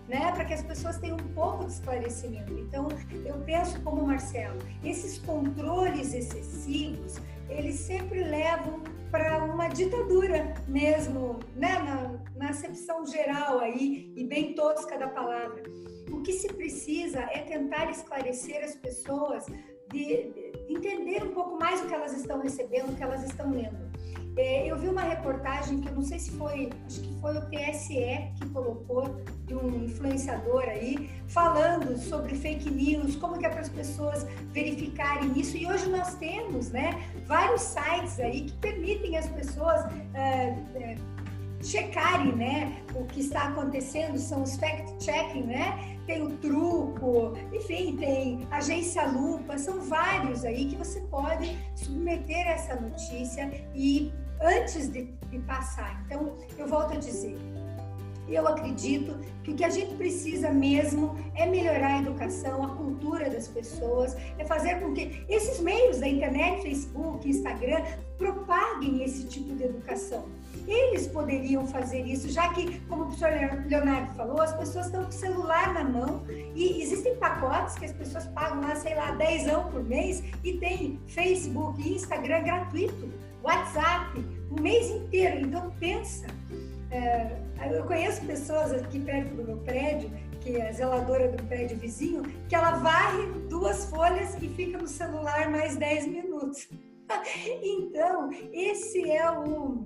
Speaker 3: né, para que as pessoas tenham um pouco de esclarecimento. Então, eu penso como Marcelo, esses controles excessivos, eles sempre levam para uma ditadura mesmo, né, na, na acepção geral aí e bem tosca da palavra. O que se precisa é tentar esclarecer as pessoas de, de entender um pouco mais o que elas estão recebendo, o que elas estão lendo. É, eu vi uma reportagem que eu não sei se foi, acho que foi o TSE que colocou de um influenciador aí falando sobre fake news, como que é para as pessoas verificarem isso. E hoje nós temos, né, vários sites aí que permitem as pessoas é, é, checarem, né, o que está acontecendo. São os fact-checking, né? Tem o truco, enfim, tem agência lupa, são vários aí que você pode submeter essa notícia e antes de, de passar. Então, eu volto a dizer, eu acredito que o que a gente precisa mesmo é melhorar a educação, a cultura das pessoas, é fazer com que esses meios da internet, Facebook, Instagram, propaguem esse tipo de educação. Eles poderiam fazer isso, já que, como o professor Leonardo falou, as pessoas estão com o celular na mão e existem pacotes que as pessoas pagam lá, sei lá, 10 anos por mês e tem Facebook e Instagram gratuito WhatsApp, um mês inteiro. Então, pensa. É, eu conheço pessoas aqui perto do meu prédio, que é a zeladora do prédio vizinho, que ela varre duas folhas e fica no celular mais 10 minutos. [LAUGHS] então, esse é o.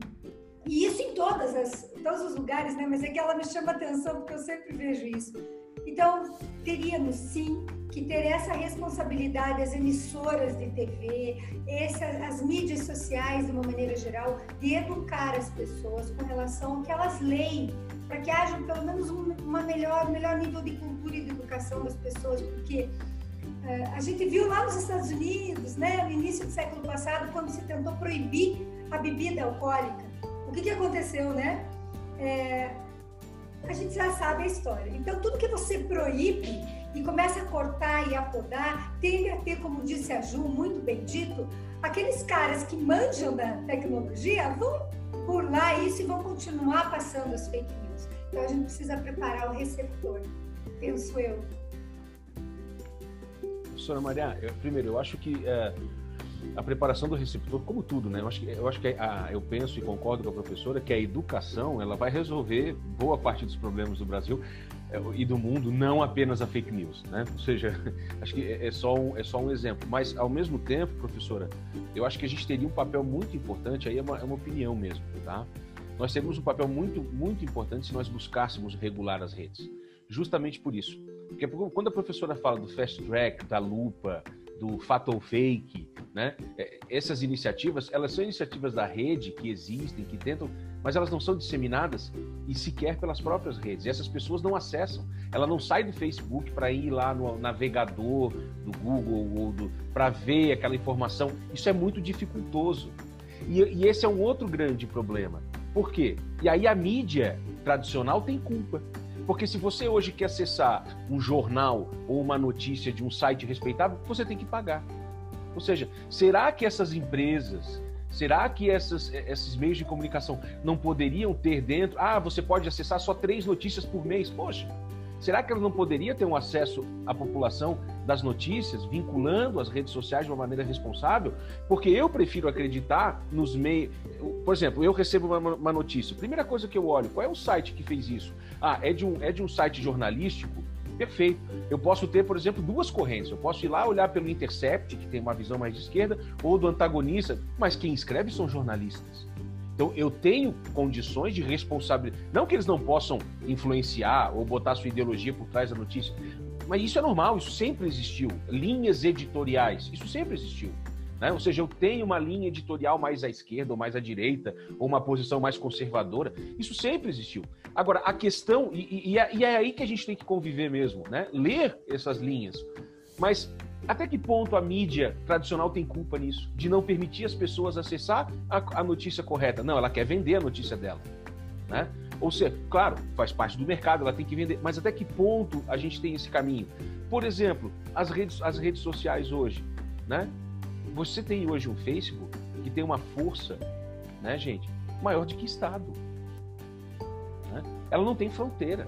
Speaker 3: E isso em todas as, todos os lugares, né? Mas é que ela me chama atenção porque eu sempre vejo isso. Então, teríamos sim que ter essa responsabilidade, as emissoras de TV, essa, as mídias sociais, de uma maneira geral, de educar as pessoas com relação ao que elas leem, para que haja pelo menos um uma melhor, melhor nível de cultura e de educação das pessoas, porque uh, a gente viu lá nos Estados Unidos, né, no início do século passado, quando se tentou proibir a bebida alcoólica. O que, que aconteceu, né? É, a gente já sabe a história. Então, tudo que você proíbe e começa a cortar e a podar, tende a ter, como disse a Ju, muito bem dito, aqueles caras que manjam da tecnologia vão burlar isso e vão continuar passando as fake news. Então, a gente precisa preparar o receptor, penso eu.
Speaker 5: Professora Maria, eu, primeiro, eu acho que é, a preparação do receptor, como tudo, né? Eu acho que, eu, acho que a, eu penso e concordo com a professora que a educação ela vai resolver boa parte dos problemas do Brasil é, e do mundo, não apenas a fake news, né? Ou seja, [LAUGHS] acho que é, é só um, é só um exemplo. Mas, ao mesmo tempo, professora, eu acho que a gente teria um papel muito importante, aí é uma, é uma opinião mesmo, tá? Nós teríamos um papel muito, muito importante se nós buscássemos regular as redes. Justamente por isso. Porque quando a professora fala do fast track, da lupa, do fato fake, né? É, essas iniciativas, elas são iniciativas da rede que existem, que tentam, mas elas não são disseminadas e sequer pelas próprias redes. E essas pessoas não acessam. Ela não sai do Facebook para ir lá no navegador do Google ou para ver aquela informação. Isso é muito dificultoso. E, e esse é um outro grande problema. Por quê? E aí a mídia tradicional tem culpa. Porque se você hoje quer acessar um jornal ou uma notícia de um site respeitável, você tem que pagar. Ou seja, será que essas empresas, será que essas, esses meios de comunicação não poderiam ter dentro? Ah, você pode acessar só três notícias por mês. Poxa, será que ela não poderia ter um acesso à população das notícias, vinculando as redes sociais de uma maneira responsável? Porque eu prefiro acreditar nos meios. Por exemplo, eu recebo uma, uma notícia. Primeira coisa que eu olho, qual é o site que fez isso? Ah, é de um, é de um site jornalístico? Perfeito. Eu posso ter, por exemplo, duas correntes. Eu posso ir lá olhar pelo Intercept, que tem uma visão mais de esquerda, ou do antagonista, mas quem escreve são jornalistas. Então eu tenho condições de responsabilidade. Não que eles não possam influenciar ou botar sua ideologia por trás da notícia, mas isso é normal, isso sempre existiu. Linhas editoriais, isso sempre existiu. Né? Ou seja, eu tenho uma linha editorial mais à esquerda ou mais à direita, ou uma posição mais conservadora. Isso sempre existiu. Agora, a questão, e, e, e é, é aí que a gente tem que conviver mesmo, né? ler essas linhas. Mas Até que ponto a mídia tradicional tem culpa nisso? De não permitir as pessoas acessar a, a notícia correta? Não, ela quer vender a notícia dela. Né? Ou seja, claro, faz parte do mercado, ela tem que vender, mas até que ponto a gente tem esse caminho? Por exemplo, as redes, as redes sociais hoje, né? Você tem hoje um Facebook que tem uma força, né, gente, maior do que Estado. Né? Ela não tem fronteira,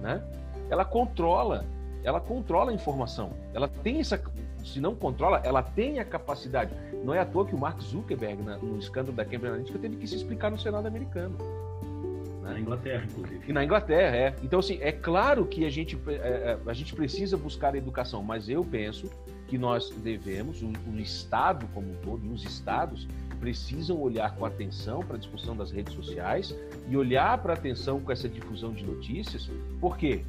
Speaker 5: né? Ela controla, ela controla a informação. Ela tem essa, se não controla, ela tem a capacidade. Não é à toa que o Mark Zuckerberg, no escândalo da Cambridge Analytica, teve que se explicar no Senado americano.
Speaker 2: Na Inglaterra, inclusive. E
Speaker 5: na Inglaterra, é. Então, assim, é claro que a gente, é, é, a gente precisa buscar a educação, mas eu penso que nós devemos, o, o Estado como um todo, e os Estados, precisam olhar com atenção para a discussão das redes sociais e olhar para atenção com essa difusão de notícias. Por quê?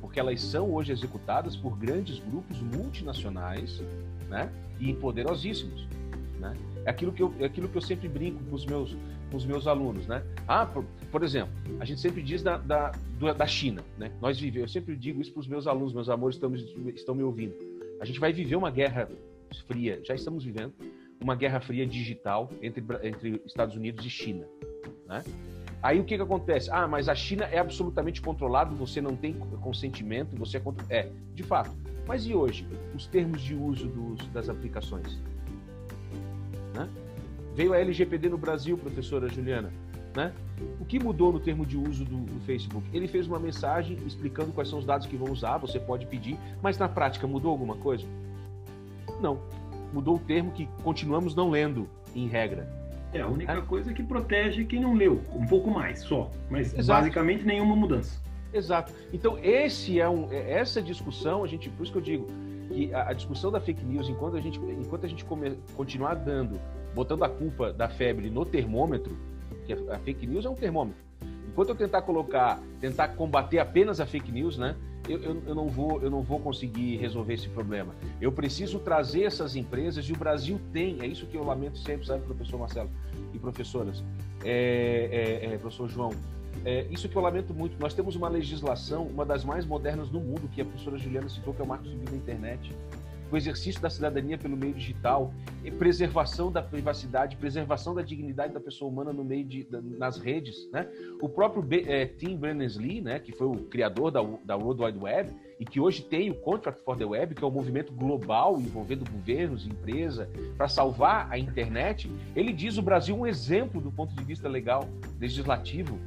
Speaker 5: Porque elas são hoje executadas por grandes grupos multinacionais né? e poderosíssimos. Né? É aquilo que eu, é aquilo que eu sempre brinco com os meus, com os meus alunos, né? Ah, por, por exemplo, a gente sempre diz da, da, da China, né? Nós vivemos, eu sempre digo isso para os meus alunos, meus amores estão, estão me ouvindo. A gente vai viver uma guerra fria, já estamos vivendo uma guerra fria digital entre, entre Estados Unidos e China, né? Aí o que, que acontece? Ah, mas a China é absolutamente controlada, você não tem consentimento, você é contra... É, de fato. Mas e hoje? Os termos de uso dos, das aplicações? Né? Veio a LGPD no Brasil, professora Juliana. Né? O que mudou no termo de uso do, do, Facebook? Ele fez uma mensagem explicando quais são os dados que vão usar, você pode pedir, mas na prática mudou alguma coisa? Não. Mudou o termo que continuamos não lendo, em regra.
Speaker 2: É, a única é. coisa que protege quem não leu, um pouco mais só, mas Exato. basicamente nenhuma mudança.
Speaker 5: Exato. Então, esse é um, é, essa discussão, a gente, por isso que eu digo, que a, a, discussão da fake news, enquanto a gente, enquanto a gente come, continuar dando, botando a culpa da febre no termômetro, que a, fake news é um termômetro. Enquanto eu tentar colocar, tentar combater apenas a fake news, né? Eu, eu, eu, não vou, eu não vou conseguir resolver esse problema. Eu preciso trazer essas empresas e o Brasil tem, é isso que eu lamento sempre, sabe, professor Marcelo e professoras, é, é, é, professor João, é, isso que eu lamento muito. Nós temos uma legislação, uma das mais modernas do mundo, que a professora Juliana citou, que é o Marco Civil da Internet. O exercício da cidadania pelo meio digital, preservação da privacidade, preservação da dignidade da pessoa humana no meio de, nas redes, né? O próprio é, Tim Berners-Lee, né, que foi o criador da, da World Wide Web e que hoje tem o Contract for the Web, que é um movimento global envolvendo governos, empresa, para salvar a internet, ele diz o Brasil um exemplo do ponto de vista legal, legislativo,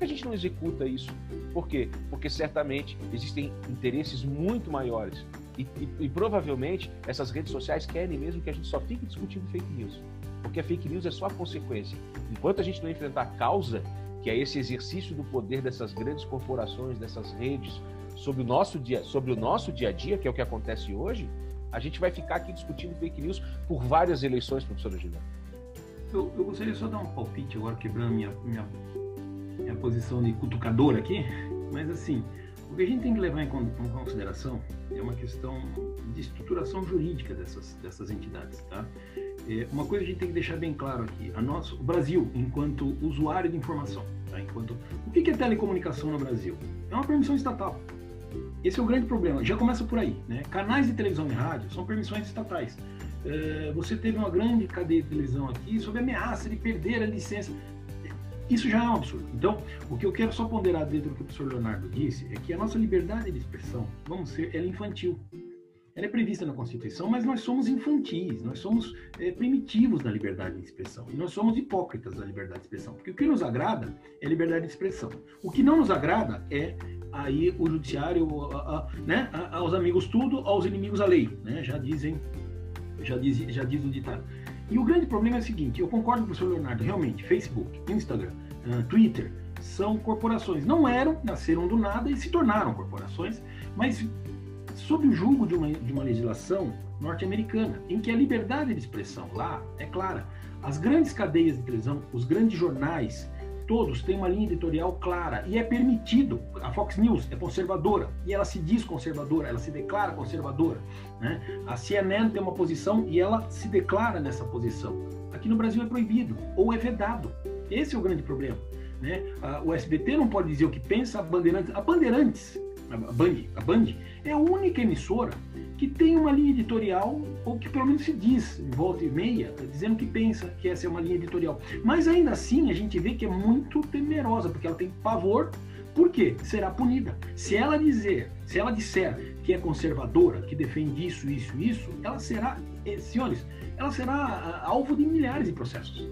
Speaker 5: que a gente não executa isso? Por quê? Porque certamente existem interesses muito maiores. E, e, e, provavelmente essas redes sociais querem mesmo que a gente só fique discutindo fake news. Porque a fake news é só a consequência. Enquanto a gente não enfrentar a causa, que é esse exercício do poder dessas grandes corporações, dessas redes, sobre o nosso dia, sobre o nosso dia a dia, que é o que acontece hoje, a gente vai ficar aqui discutindo fake news por várias eleições, professora Juliana.
Speaker 2: Eu, eu gostaria só de dar um palpite agora, quebrando minha, minha minha posição de cutucador aqui, mas assim, o que a gente tem que levar em consideração é uma questão de estruturação jurídica dessas, dessas entidades, tá? É, uma coisa a gente tem que deixar bem claro aqui, a nosso, o Brasil, enquanto usuário de informação, tá? enquanto, o que é telecomunicação no Brasil? É uma permissão estatal. Esse é o grande problema, já começa por aí, né? Canais de televisão e rádio são permissões estatais. É, você teve uma grande cadeia de televisão aqui sob ameaça de perder a licença. Isso já é um absurdo. Então, o que eu quero só ponderar dentro do que o professor Leonardo disse é que a nossa liberdade de expressão, vamos ser, ela é infantil. Ela é prevista na Constituição, mas nós somos infantis, nós somos é, primitivos na liberdade de expressão. E nós somos hipócritas na liberdade de expressão. Porque o que nos agrada é liberdade de expressão. O que não nos agrada é aí o judiciário, a, a, né, aos amigos tudo, aos inimigos a lei. Né? Já dizem, já diz, já diz o ditado. E o grande problema é o seguinte: eu concordo com o professor Leonardo, realmente, Facebook, Instagram, uh, Twitter são corporações. Não eram, nasceram do nada e se tornaram corporações, mas sob o julgo de uma, de uma legislação norte-americana, em que a liberdade de expressão lá é clara. As grandes cadeias de televisão, os grandes jornais, todos têm uma linha editorial clara e é permitido. A Fox News é conservadora e ela se diz conservadora, ela se declara conservadora. Né? A CNN tem uma posição e ela se declara nessa posição. Aqui no Brasil é proibido ou é vedado. Esse é o grande problema. Né? o SBT não pode dizer o que pensa, a Bandeirantes, a Bandeirantes, a Band, a Band é a única emissora que tem uma linha editorial, ou que pelo menos se diz, em volta e meia, dizendo que pensa que essa é uma linha editorial. Mas ainda assim a gente vê que é muito temerosa, porque ela tem pavor, por quê? Será punida. Se ela dizer, se ela disser que é conservadora, que defende isso, isso, isso, ela será, eh, senhores, ela será ah, alvo de milhares de processos.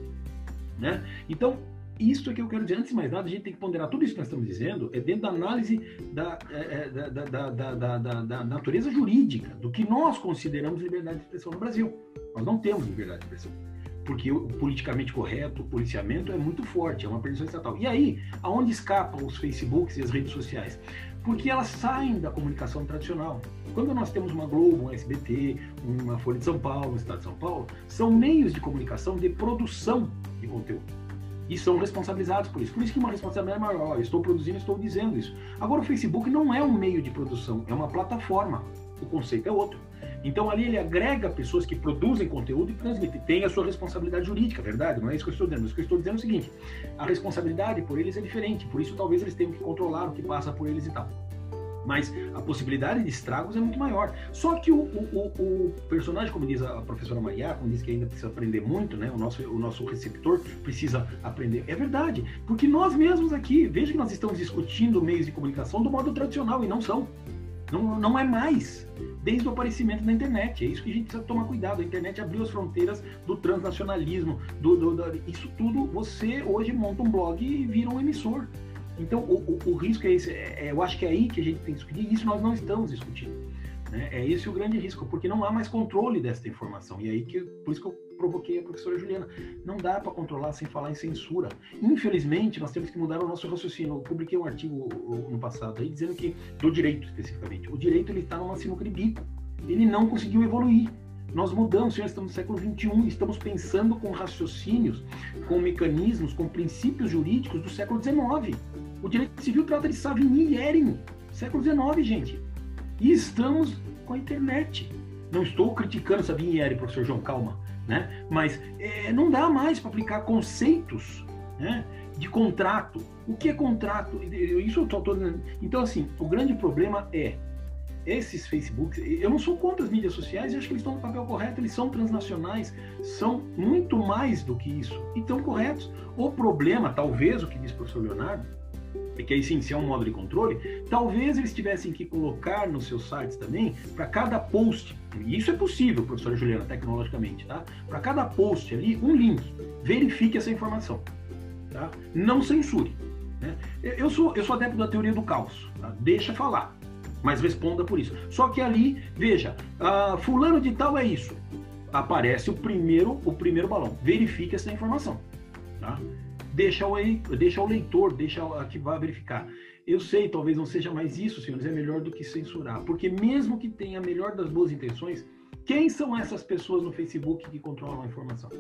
Speaker 2: Né? Então, isso é que eu quero dizer. Antes de mais nada, a gente tem que ponderar tudo isso que nós estamos dizendo é dentro da análise da, é, da, da, da, da, da natureza jurídica, do que nós consideramos liberdade de expressão no Brasil. Nós não temos liberdade de expressão. Porque o politicamente correto, o policiamento é muito forte, é uma perdição estatal. E aí, aonde escapam os Facebooks e as redes sociais? Porque elas saem da comunicação tradicional. Quando nós temos uma Globo, um SBT, uma Folha de São Paulo, um Estado de São Paulo, são meios de comunicação de produção de conteúdo e são responsabilizados por isso. Por isso que uma responsabilidade maior. Eu estou produzindo, estou dizendo isso. Agora, o Facebook não é um meio de produção, é uma plataforma. O conceito é outro. Então, ali ele agrega pessoas que produzem conteúdo e transmitem. Tem a sua responsabilidade jurídica, verdade? Não é isso que eu estou dizendo. Mas o que eu estou dizendo é o seguinte: a responsabilidade por eles é diferente. Por isso, talvez eles tenham que controlar o que passa por eles e tal mas a possibilidade de estragos é muito maior. Só que o, o, o, personagem, como diz a professora Maria, como diz que ainda precisa aprender muito, né? O nosso, o nosso receptor precisa aprender. É verdade, porque nós mesmos aqui, veja que nós estamos discutindo meios de comunicação do modo tradicional e não são. Não, não é mais, desde o aparecimento da internet. É isso que a gente precisa tomar cuidado. A internet abriu as fronteiras do transnacionalismo, do, do, do isso tudo. Você hoje monta um blog e vira um emissor. Então, o, o, o risco é esse. É, é, eu acho que é aí que a gente tem que discutir, e isso nós não estamos discutindo. Né? É esse o grande risco, porque não há mais controle dessa informação. E aí que, por isso que eu provoquei a professora Juliana. Não dá para controlar sem falar em censura. Infelizmente, nós temos que mudar o nosso raciocínio. Eu publiquei um artigo no passado aí dizendo que, do direito especificamente, o direito ele está numa sinuca de bico. Ele não conseguiu evoluir. Nós mudamos, nós estamos no século XXI, estamos pensando com raciocínios, com mecanismos, com princípios jurídicos do século XIX. O direito civil trata de Savigny século XIX, gente. E estamos com a internet. Não estou criticando Savigny professor João, calma. Né? Mas é, não dá mais para aplicar conceitos né, de contrato. O que é contrato? Isso eu estou Então, assim, o grande problema é esses Facebooks, eu não sou contra as mídias sociais, eu acho que eles estão no papel correto, eles são transnacionais, são muito mais do que isso, e estão corretos. O problema, talvez, o que diz o professor Leonardo, que é um modo de controle, talvez eles tivessem que colocar nos seus sites também, para cada post, e isso é possível, professora Juliana, tecnologicamente, tá? Para cada post ali, um link. Verifique essa informação. Tá? Não censure. Né? Eu, sou, eu sou adepto da teoria do caos. Tá? Deixa falar mas responda por isso. Só que ali, veja, uh, fulano de tal é isso. Aparece o primeiro, o primeiro balão. Verifique essa informação. Tá? Deixa, o, deixa leitor, deixa a que vá verificar. Eu sei, talvez não seja mais isso, senhores, é melhor do que censurar. Porque mesmo que tenha a melhor das boas intenções, quem são essas pessoas no Facebook que controlam a informação?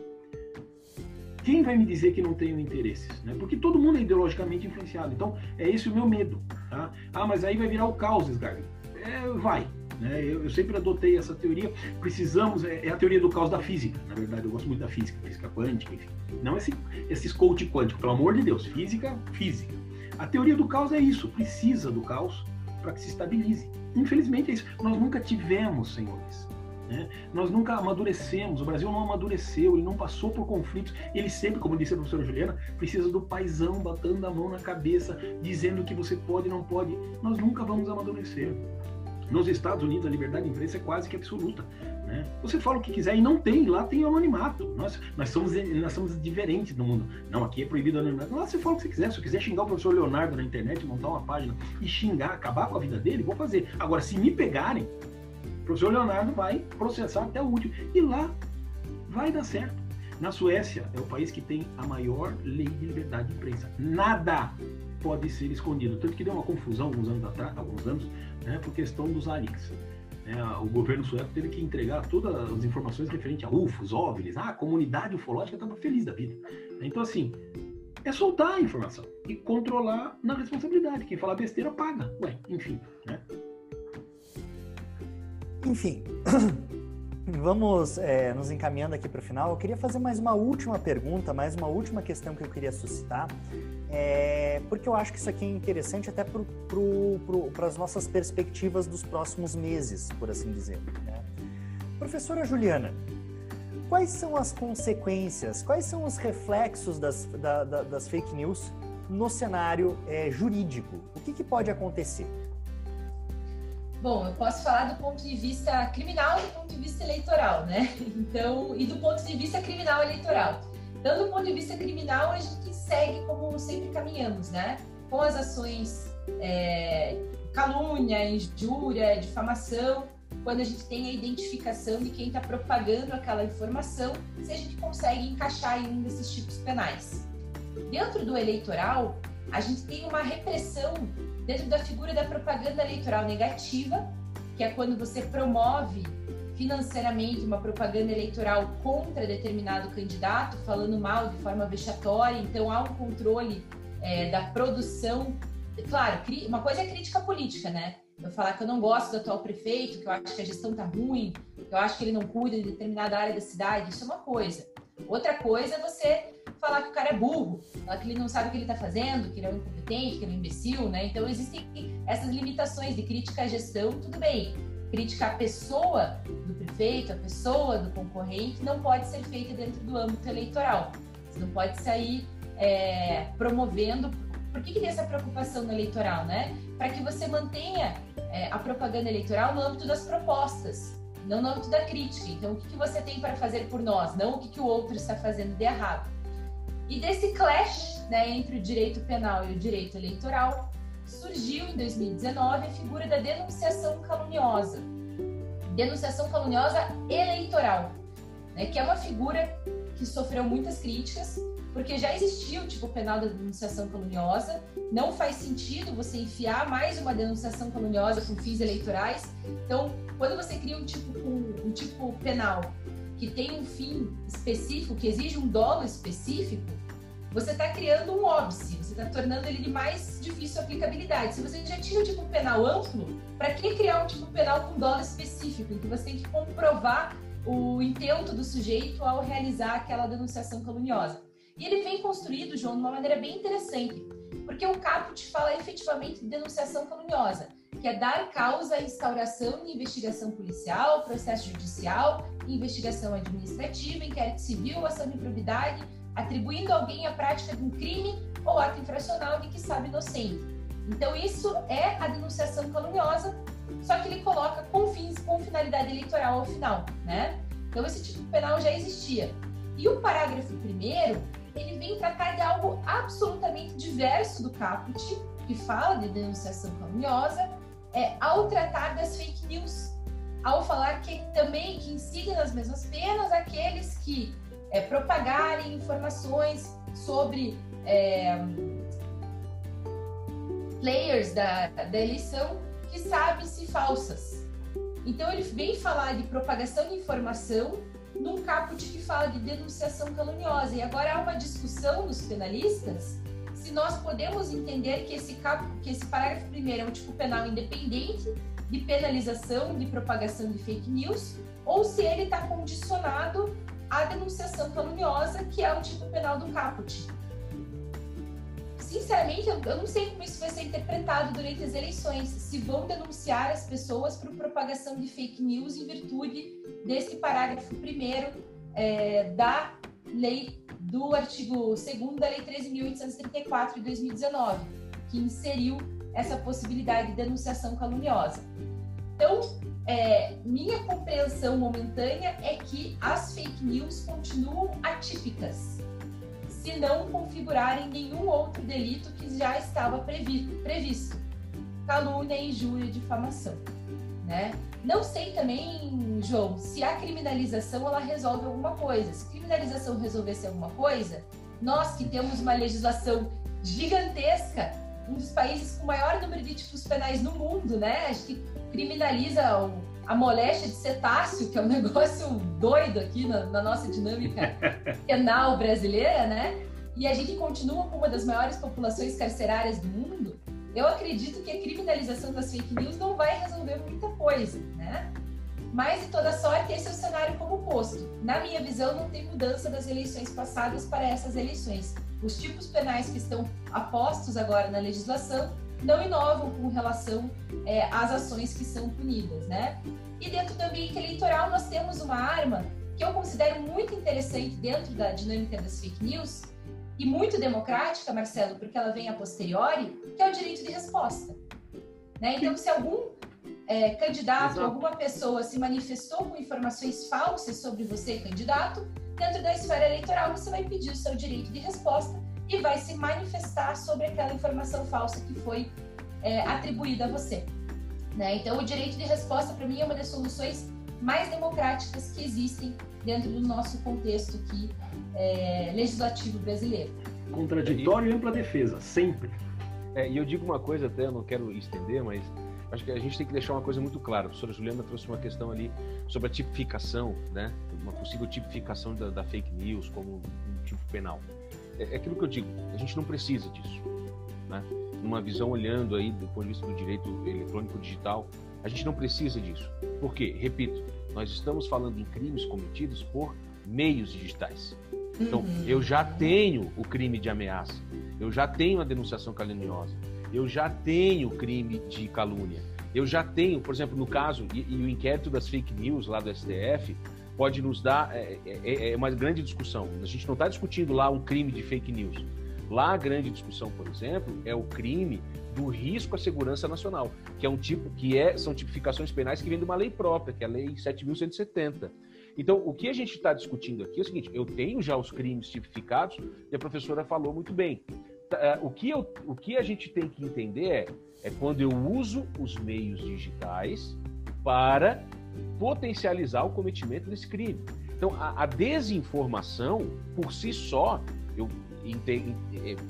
Speaker 2: Quem vai me dizer que não tenho interesses? Né? Porque todo mundo é ideologicamente influenciado. Então, é esse o meu medo. Tá? Ah, mas aí vai virar o caos, Sgarbi. É, vai. Né? Eu, eu, sempre adotei essa teoria. Precisamos, é, é, a teoria do caos da física. Na verdade, eu gosto muito da física, física quântica, enfim. Não esse, esses coach quântico, pelo amor de Deus. Física, física. A teoria do caos é isso. Precisa do caos para que se estabilize. Infelizmente é isso. Nós nunca tivemos, senhores né? Nós nunca amadurecemos, o Brasil não amadureceu, ele não passou por conflitos, ele sempre, como disse a professora Juliana, precisa do paizão batendo a mão na cabeça, dizendo que você pode e não pode. Nós nunca vamos amadurecer. Nos Estados Unidos, a liberdade de imprensa é quase que absoluta. Né? Você fala o que quiser e não tem, lá tem anonimato. Nós, nós, somos, nós somos diferentes no mundo. Não, aqui é proibido anonimato. Lá você fala o que você quiser. Se eu quiser xingar o professor Leonardo na internet, montar uma página e xingar, acabar com a vida dele, vou fazer. Agora, se me pegarem, professor Leonardo vai processar até o último. E lá vai dar certo. Na Suécia é o país que tem a maior lei de liberdade de imprensa. Nada pode ser escondido. Tanto que deu uma confusão alguns anos atrás, alguns anos, né, por questão dos aliens. É, o governo sueco teve que entregar todas as informações referentes a UFOs, OVNIs. Ah, a comunidade ufológica estava feliz da vida. Então, assim, é soltar a informação e controlar na responsabilidade. Quem falar besteira paga. Ué, enfim, né?
Speaker 1: Enfim, [CLEARS THROAT] vamos é, nos encaminhando aqui para o final. Eu queria fazer mais uma última pergunta, mais uma última questão que eu queria suscitar, é, porque eu acho que isso aqui é interessante até para as nossas perspectivas dos próximos meses, por assim dizer. Né? Professora Juliana, quais são as consequências, quais são os reflexos das, da, da, das fake news no cenário é, jurídico? O que, que pode acontecer?
Speaker 4: Bom, eu posso falar do ponto de vista criminal e do ponto de vista eleitoral, né? Então, e do ponto de vista criminal eleitoral. Então, do ponto de vista criminal, a gente segue como sempre caminhamos, né? Com as ações é, calúnia, injúria, difamação, quando a gente tem a identificação de quem está propagando aquela informação, se a gente consegue encaixar em um desses tipos penais. Dentro do eleitoral, a gente tem uma repressão dentro da figura da propaganda eleitoral negativa, que é quando você promove financeiramente uma propaganda eleitoral contra determinado candidato, falando mal de forma vexatória. Então, há um controle é, da produção. Claro, uma coisa é crítica política, né? Eu falar que eu não gosto do atual prefeito, que eu acho que a gestão tá ruim, que eu acho que ele não cuida de determinada área da cidade, isso é uma coisa. Outra coisa é você falar que o cara é burro, falar que ele não sabe o que ele está fazendo, que ele é um incompetente, que ele é um imbecil, né? Então existem essas limitações de crítica à gestão, tudo bem. Crítica à pessoa do prefeito, a pessoa do concorrente, não pode ser feita dentro do âmbito eleitoral. Você não pode sair é, promovendo. Por que, que tem essa preocupação no eleitoral, né? Para que você mantenha é, a propaganda eleitoral no âmbito das propostas, não no âmbito da crítica. Então, o que, que você tem para fazer por nós, não o que, que o outro está fazendo de errado. E desse clash né, entre o direito penal e o direito eleitoral, surgiu em 2019 a figura da denunciação caluniosa. Denunciação caluniosa eleitoral, né, que é uma figura que sofreu muitas críticas, porque já existia o tipo penal da denunciação caluniosa, não faz sentido você enfiar mais uma denunciação caluniosa com fins eleitorais. Então, quando você cria um tipo, um, um tipo penal que tem um fim específico, que exige um dolo específico, você está criando um óbice, você está tornando ele de mais difícil aplicabilidade. Se você já tinha um tipo penal amplo, para que criar um tipo penal com dolo específico, em que você tem que comprovar o intento do sujeito ao realizar aquela denunciação caluniosa? E ele vem construído, João, de uma maneira bem interessante, porque o caput fala efetivamente de denunciação caluniosa que é dar causa à instauração de investigação policial, processo judicial, investigação administrativa, inquérito civil, ação de improbidade, atribuindo alguém a prática de um crime ou ato infracional de que sabe inocente. Então, isso é a denunciação caluniosa, só que ele coloca com fins, com finalidade eleitoral ao final, né? Então, esse tipo penal já existia. E o parágrafo primeiro, ele vem tratar de algo absolutamente diverso do caput, que fala de denunciação caluniosa, é, ao tratar das fake news, ao falar que também que incidem nas mesmas penas aqueles que é, propagarem informações sobre é, players da, da eleição que sabem-se falsas. Então ele vem falar de propagação de informação num caput que fala de denunciação caluniosa. E agora há uma discussão dos penalistas se nós podemos entender que esse, cap, que esse parágrafo primeiro é um tipo penal independente de penalização de propagação de fake news, ou se ele está condicionado à denunciação caluniosa, que é o tipo penal do caput. Sinceramente, eu, não sei como isso vai ser interpretado durante as eleições, se vão denunciar as pessoas por propagação de fake news em virtude desse parágrafo primeiro é, da lei do artigo 2 da Lei 13.834 de 2019, que inseriu essa possibilidade de denunciação caluniosa. Então, é, minha compreensão momentânea é que as fake news continuam atípicas, se não configurarem nenhum outro delito que já estava previsto, calúnia, injúria e difamação. Né? Não sei também, João, se a criminalização ela resolve alguma coisa. Se a criminalização resolvesse alguma coisa, nós que temos uma legislação gigantesca, um dos países com o maior número de tipos penais no mundo, né? A gente criminaliza o, a moléstia de cetáceo, que é um [LAUGHS] negócio doido aqui na, na nossa dinâmica [LAUGHS] penal brasileira, né? E a gente continua com uma das maiores populações carcerárias do mundo eu acredito que a criminalização das fake news não vai resolver muita coisa, né? mas de toda sorte esse é o cenário como posto. Na minha visão, não tem mudança das eleições passadas para essas eleições. Os tipos penais que estão apostos agora na legislação não inovam com relação é, às ações que são punidas, né? E dentro do ambiente eleitoral nós temos uma arma que eu considero muito interessante dentro da dinâmica das fake news e muito democrática, Marcelo, porque ela vem a posteriori, que é o direito de resposta. Né? Então, se algum é, candidato, Exato. alguma pessoa se manifestou com informações falsas sobre você, candidato, dentro da esfera eleitoral você vai pedir o seu direito de resposta e vai se manifestar sobre aquela informação falsa que foi é, atribuída a você. Né? Então, o direito de resposta, para mim, é uma das soluções mais democráticas que existem dentro do nosso contexto aqui é, legislativo brasileiro.
Speaker 2: Contraditório e ampla defesa, sempre.
Speaker 5: É, e eu digo uma coisa até, eu não quero estender, mas acho que a gente tem que deixar uma coisa muito clara. A professora Juliana trouxe uma questão ali sobre a tipificação, né? Uma possível tipificação da, da fake news como um tipo penal. É, é aquilo que eu digo, a gente não precisa disso, né? Numa visão olhando aí do ponto de vista do direito eletrônico digital, a gente não precisa disso. Por quê? Repito, nós estamos falando em crimes cometidos por meios digitais. Então, uhum. eu já tenho o crime de ameaça, eu já tenho a denunciação caluniosa, eu já tenho o crime de calúnia, eu já tenho, por exemplo, no caso, e, e o inquérito das fake news lá do STF pode nos dar é, é, é, é uma grande discussão. A gente não está discutindo lá um crime de fake news. Lá a grande discussão, por exemplo, é o crime do risco à segurança nacional, que é um tipo que é, são tipificações penais que vêm de uma lei própria, que é a lei 7170. Então, o que a gente está discutindo aqui é o seguinte: eu tenho já os crimes tipificados e a professora falou muito bem. Tá, é, o que, eu, o que a gente tem que entender é, é quando eu uso os meios digitais para potencializar o cometimento desse crime. Então, a, a desinformação, por si só, eu,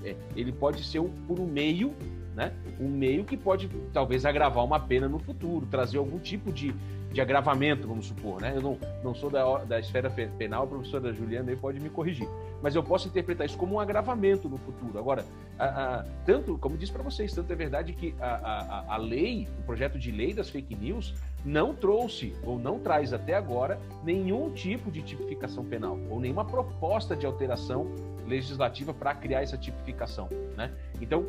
Speaker 5: é, ele pode ser por um meio né? Um meio que pode talvez agravar uma pena no futuro, trazer algum tipo de, de agravamento, vamos supor, né? Eu não, não sou da, da esfera penal, a professora Juliana aí pode me corrigir, mas eu posso interpretar isso como um agravamento no futuro. Agora, a, a, tanto, como disse para vocês, tanto é verdade que a, a, a lei, o projeto de lei das fake news, não trouxe ou não traz até agora nenhum tipo de tipificação penal ou nenhuma proposta de alteração legislativa para criar essa tipificação, né? Então,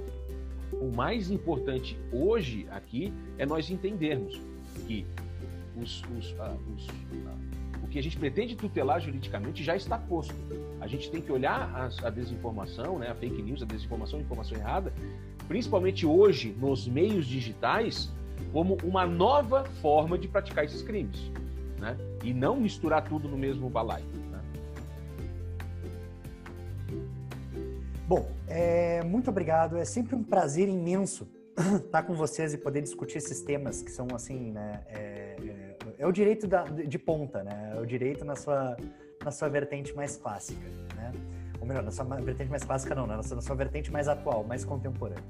Speaker 5: o mais importante hoje aqui é nós entendermos que os, os, uh, os, uh, o que a gente pretende tutelar juridicamente já está posto. A gente tem que olhar a, a desinformação, né, a fake news, a desinformação, a informação errada, principalmente hoje nos meios digitais, como uma nova forma de praticar esses crimes. Né? E não misturar tudo no mesmo balaio.
Speaker 1: Bom, é, muito obrigado. É sempre um prazer imenso [CLEARS THROAT] estar com vocês e poder discutir esses temas que são assim, né? É, é, o direito da, de ponta, né? É o direito na sua, na sua vertente mais clássica, né? Ou melhor, na sua vertente mais clássica não, né? na sua, na sua vertente mais atual, mais contemporânea.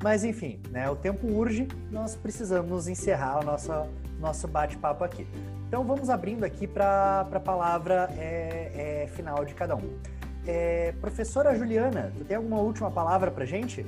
Speaker 1: Mas enfim, né? O tempo urge, nós precisamos encerrar o nosso, nosso bate-papo aqui. Então vamos abrindo aqui para a palavra é, é, final de cada um. É, professora Juliana, tu tem alguma última palavra para gente?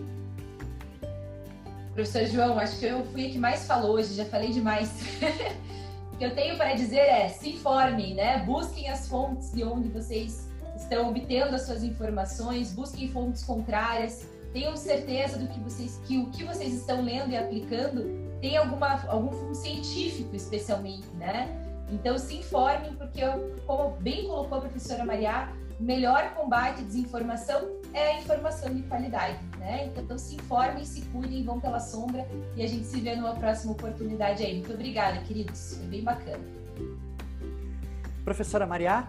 Speaker 4: Professor João, acho que eu fui a que mais falou hoje, já falei demais. [LAUGHS] que eu tenho para dizer é: se informem, né? Busquem as fontes de onde vocês estão obtendo as suas informações, busquem fontes contrárias, tenham certeza do que vocês, que o que vocês estão lendo e aplicando tem alguma, algum fundo científico, especialmente, né? Então se informem, porque, como bem colocou a professora Maria, o melhor combate à desinformação é a informação de qualidade, né? Então, se informem, se cuidem, vão pela sombra e a gente se vê numa próxima oportunidade aí. Muito obrigada, queridos. Foi bem bacana.
Speaker 1: Professora Maria?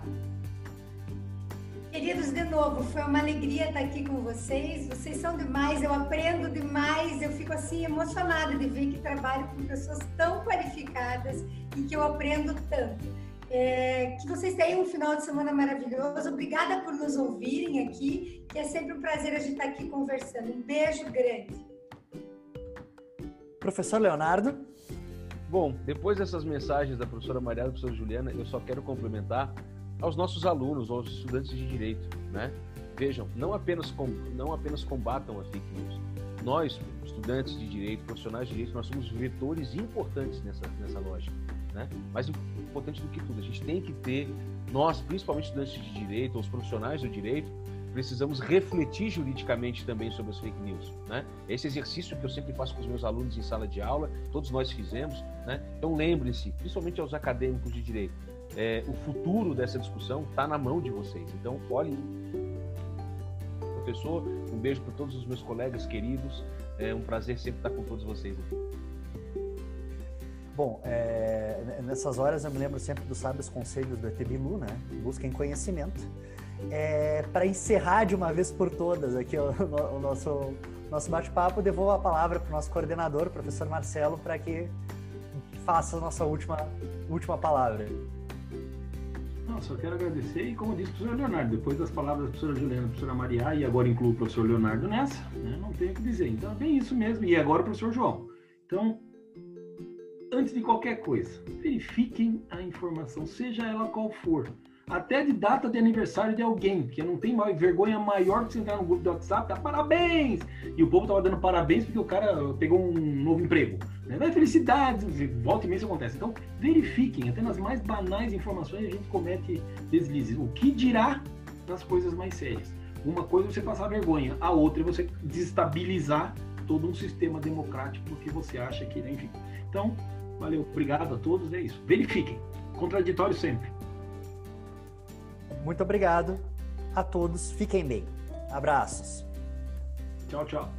Speaker 3: Queridos, de novo, foi uma alegria estar aqui com vocês. Vocês são demais, eu aprendo demais, eu fico assim emocionada de ver que trabalho com pessoas tão qualificadas e que eu aprendo tanto. É, que vocês tenham um final de semana maravilhoso. Obrigada por nos ouvirem aqui, que é sempre um prazer a gente estar aqui conversando. Um beijo grande.
Speaker 1: Professor Leonardo.
Speaker 5: Bom, depois dessas mensagens da professora Maria e da professora Juliana, eu só quero complementar aos nossos alunos, aos estudantes de direito, né? Vejam, não apenas, com, não apenas combatam a fake news. Nós, estudantes de direito, profissionais de direito, nós somos vetores importantes nessa, nessa lógica Né? Mas importante do que tudo, a gente tem que ter, nós, principalmente estudantes de direito, os profissionais do direito, precisamos refletir juridicamente também sobre as fake news. Né? Esse exercício que eu sempre faço com os meus alunos em sala de aula, todos nós fizemos. Né? Então lembrem-se, principalmente aos acadêmicos de direito, é, o futuro dessa discussão está na mão de vocês. Então olhem, professor, um beijo para todos os meus colegas queridos. É um prazer sempre estar com todos vocês aqui.
Speaker 1: Bom, é, nessas horas eu me lembro sempre dos sábios conselhos do Etebilu, né? Busquem conhecimento. É, Para encerrar de uma vez por todas aqui [LAUGHS] o, o nosso, nosso bate-papo, devolvo a palavra para o nosso coordenador, o professor Marcelo, para que faça a nossa última, última palavra.
Speaker 2: Não, só quero agradecer e, como disse o professor Leonardo, depois das palavras da professora Juliana, da professora Maria, e agora incluo o professor Leonardo nessa, né, não tenho o que dizer. Então, é bem isso mesmo. E agora o professor João. Então, antes de qualquer coisa, verifiquem a informação, seja ela qual for. Até de data de aniversário de alguém, que não tem vergonha maior que você entrar no grupo do WhatsApp, tá parabéns! E o povo tava dando parabéns porque o cara pegou um novo emprego. Né? Vai felicidades, volta e meia isso acontece. Então, verifiquem, até nas mais banais informações a gente comete deslizes. O que dirá nas coisas mais sérias? Uma coisa é você passar vergonha, a outra é você desestabilizar todo um sistema democrático porque você acha que, enfim. Então, Valeu, obrigado a todos. É isso. Verifiquem. Contraditório sempre.
Speaker 1: Muito obrigado a todos. Fiquem bem. Abraços.
Speaker 2: Tchau, tchau.